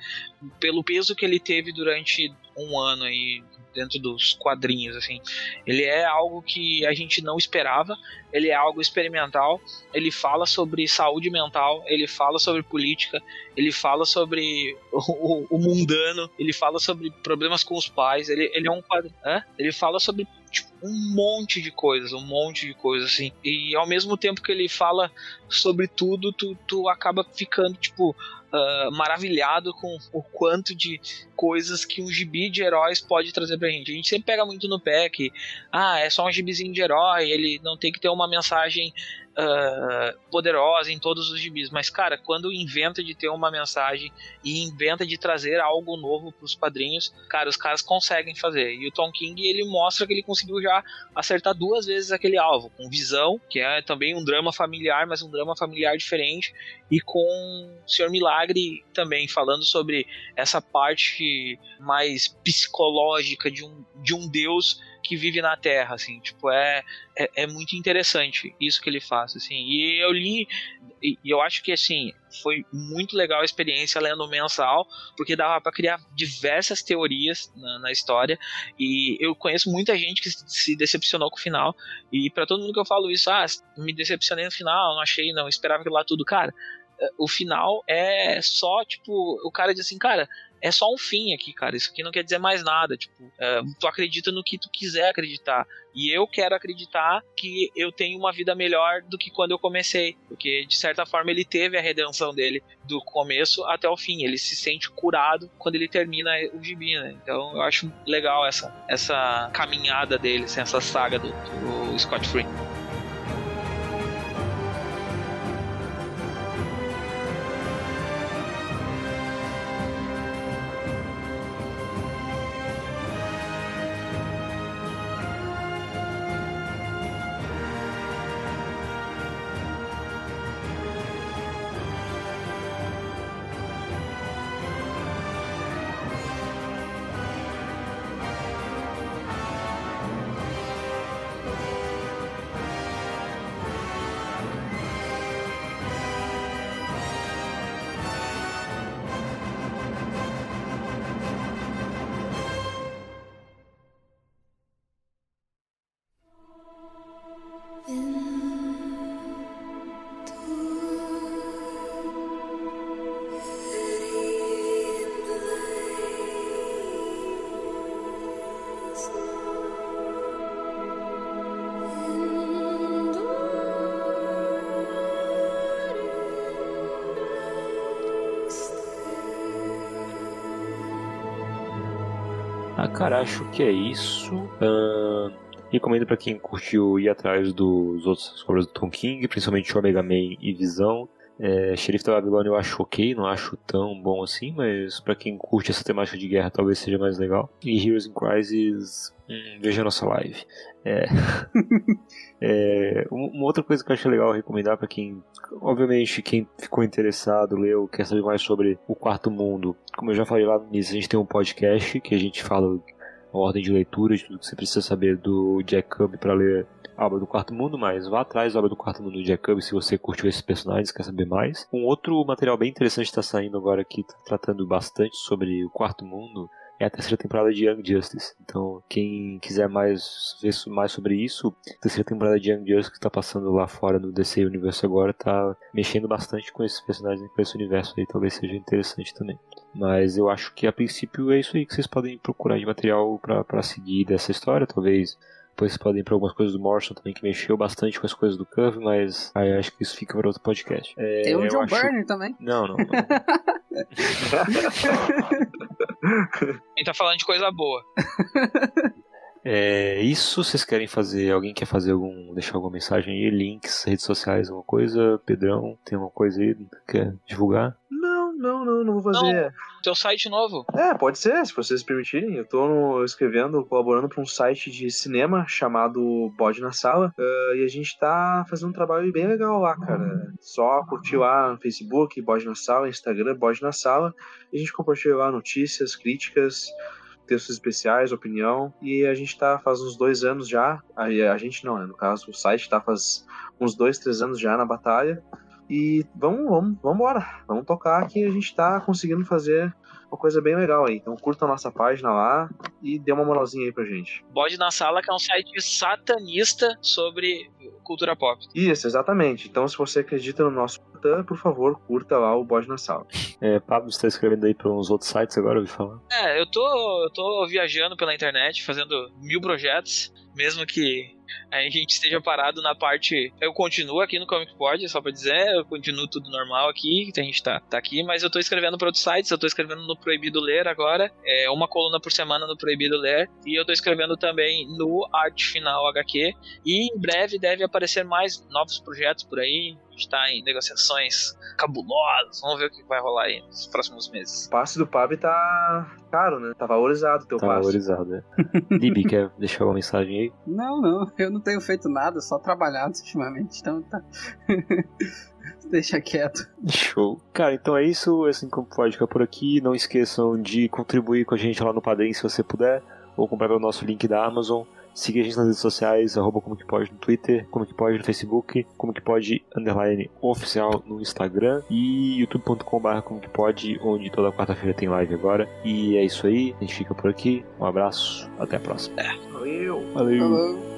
pelo peso que ele teve durante um ano aí dentro dos quadrinhos, assim. Ele é algo que a gente não esperava, ele é algo experimental, ele fala sobre saúde mental, ele fala sobre política, ele fala sobre o, o, o mundano, ele fala sobre problemas com os pais, ele, ele é um quadro, ele fala sobre tipo, um monte de coisas, um monte de coisas, assim. E ao mesmo tempo que ele fala sobre tudo, tu, tu acaba ficando, tipo, uh, maravilhado com o quanto de coisas que um gibi de heróis pode trazer pra gente. A gente sempre pega muito no pé que, ah, é só um gibizinho de herói, ele não tem que ter uma mensagem uh, poderosa em todos os gibis. Mas, cara, quando inventa de ter uma mensagem e inventa de trazer algo novo pros quadrinhos, cara, os caras conseguem fazer. E o Tom King, ele mostra que ele conseguiu já acertar duas vezes aquele alvo, com Visão, que é também um drama familiar, mas um drama familiar diferente, e com o Senhor Milagre também, falando sobre essa parte mais psicológica de um, de um deus que vive na Terra, assim, tipo, é, é, é, muito interessante isso que ele faz, assim, e eu li, e eu acho que, assim, foi muito legal a experiência lendo mensal, porque dava para criar diversas teorias na, na, história, e eu conheço muita gente que se decepcionou com o final, e para todo mundo que eu falo isso, ah, me decepcionei no final, não achei, não esperava que lá tudo, cara, o final é só, tipo, o cara diz assim, cara, é só um fim aqui, cara. Isso aqui não quer dizer mais nada. Tipo, é, tu acredita no que tu quiser acreditar. E eu quero acreditar que eu tenho uma vida melhor do que quando eu comecei. Porque, de certa forma, ele teve a redenção dele do começo até o fim. Ele se sente curado quando ele termina o gibi, né? Então eu acho legal essa, essa caminhada dele, assim, essa saga do, do Scott Free. Cara, acho que é isso. Uh, recomendo para quem curtiu ir atrás dos outros obras do Tom King, principalmente Omega Man e Visão. É, Xerife da Babilônia eu acho ok, não acho tão bom assim, mas para quem curte essa temática de guerra talvez seja mais legal. E Heroes in Crisis, hum, veja a nossa live. É, é, uma outra coisa que eu acho legal recomendar para quem, obviamente, quem ficou interessado, leu, quer saber mais sobre o Quarto Mundo. Como eu já falei lá no início, a gente tem um podcast que a gente fala ordem de leitura de tudo que você precisa saber do Jack Cub para ler a obra do Quarto Mundo, mas vá atrás da obra do Quarto Mundo do Jack Kirby se você curtiu esses personagens, quer saber mais. Um outro material bem interessante está saindo agora aqui, tá tratando bastante sobre o Quarto Mundo, é a terceira temporada de Young Justice. Então, quem quiser mais ver mais sobre isso, a terceira temporada de Young Justice que está passando lá fora no DC Universo agora está mexendo bastante com esses personagens, com esse universo aí, talvez seja interessante também. Mas eu acho que a princípio é isso aí que vocês podem procurar de material para seguir dessa história, talvez depois vocês podem ir para algumas coisas do Morrison também, que mexeu bastante com as coisas do Curve, mas aí acho que isso fica para outro podcast. É, Tem o John acho... Byrne também. Não, não. não. Ele tá falando de coisa boa. É isso, vocês querem fazer, alguém quer fazer algum, deixar alguma mensagem aí, links, redes sociais, alguma coisa? Pedrão, tem alguma coisa aí, quer divulgar? Não, não, não, não vou fazer. Não, teu site novo? É, pode ser, se vocês permitirem. Eu tô no, escrevendo, colaborando para um site de cinema chamado Bode na Sala. Uh, e a gente tá fazendo um trabalho bem legal lá, cara. Só curtir lá no Facebook, Bode na Sala, Instagram, Bode na Sala. E a gente compartilha lá notícias, críticas textos especiais, opinião, e a gente tá faz uns dois anos já, a, a gente não, né, no caso, o site tá faz uns dois, três anos já na batalha, e vamos, vamos, vamos embora, vamos tocar que a gente tá conseguindo fazer uma coisa bem legal aí. Então curta a nossa página lá e dê uma moralzinha aí pra gente. Bode na Sala, que é um site satanista sobre cultura pop. Isso, exatamente. Então se você acredita no nosso Satã, por favor, curta lá o Bode na Sala. É, Pablo, você tá escrevendo aí pra uns outros sites agora, eu ouvi falar? É, eu tô, eu tô viajando pela internet, fazendo mil projetos, mesmo que a gente esteja parado na parte. Eu continuo aqui no Comic Pod, só pra dizer, eu continuo tudo normal aqui, a gente tá, tá aqui, mas eu tô escrevendo para outros sites, eu tô escrevendo no Proibido Ler agora, é uma coluna por semana no Proibido Ler, e eu tô escrevendo também no Arte Final HQ, e em breve deve aparecer mais novos projetos por aí, está em negociações cabulosas. Vamos ver o que vai rolar aí nos próximos meses. O passe do Pab tá caro, né? Tá valorizado o teu tá passe. valorizado, é. Libi, quer deixar uma mensagem aí? Não, não. Eu não tenho feito nada, só trabalhado ultimamente. Então tá. Deixa quieto. Show. Cara, então é isso. Assim como pode ficar por aqui. Não esqueçam de contribuir com a gente lá no Padrim se você puder. Ou comprar pelo nosso link da Amazon. Siga a gente nas redes sociais, arroba como que pode no Twitter, como que pode no Facebook, como que pode underline oficial no Instagram e youtube.com.br como que pode, onde toda quarta-feira tem live agora. E é isso aí, a gente fica por aqui. Um abraço, até a próxima. É, valeu. Valeu. Falou.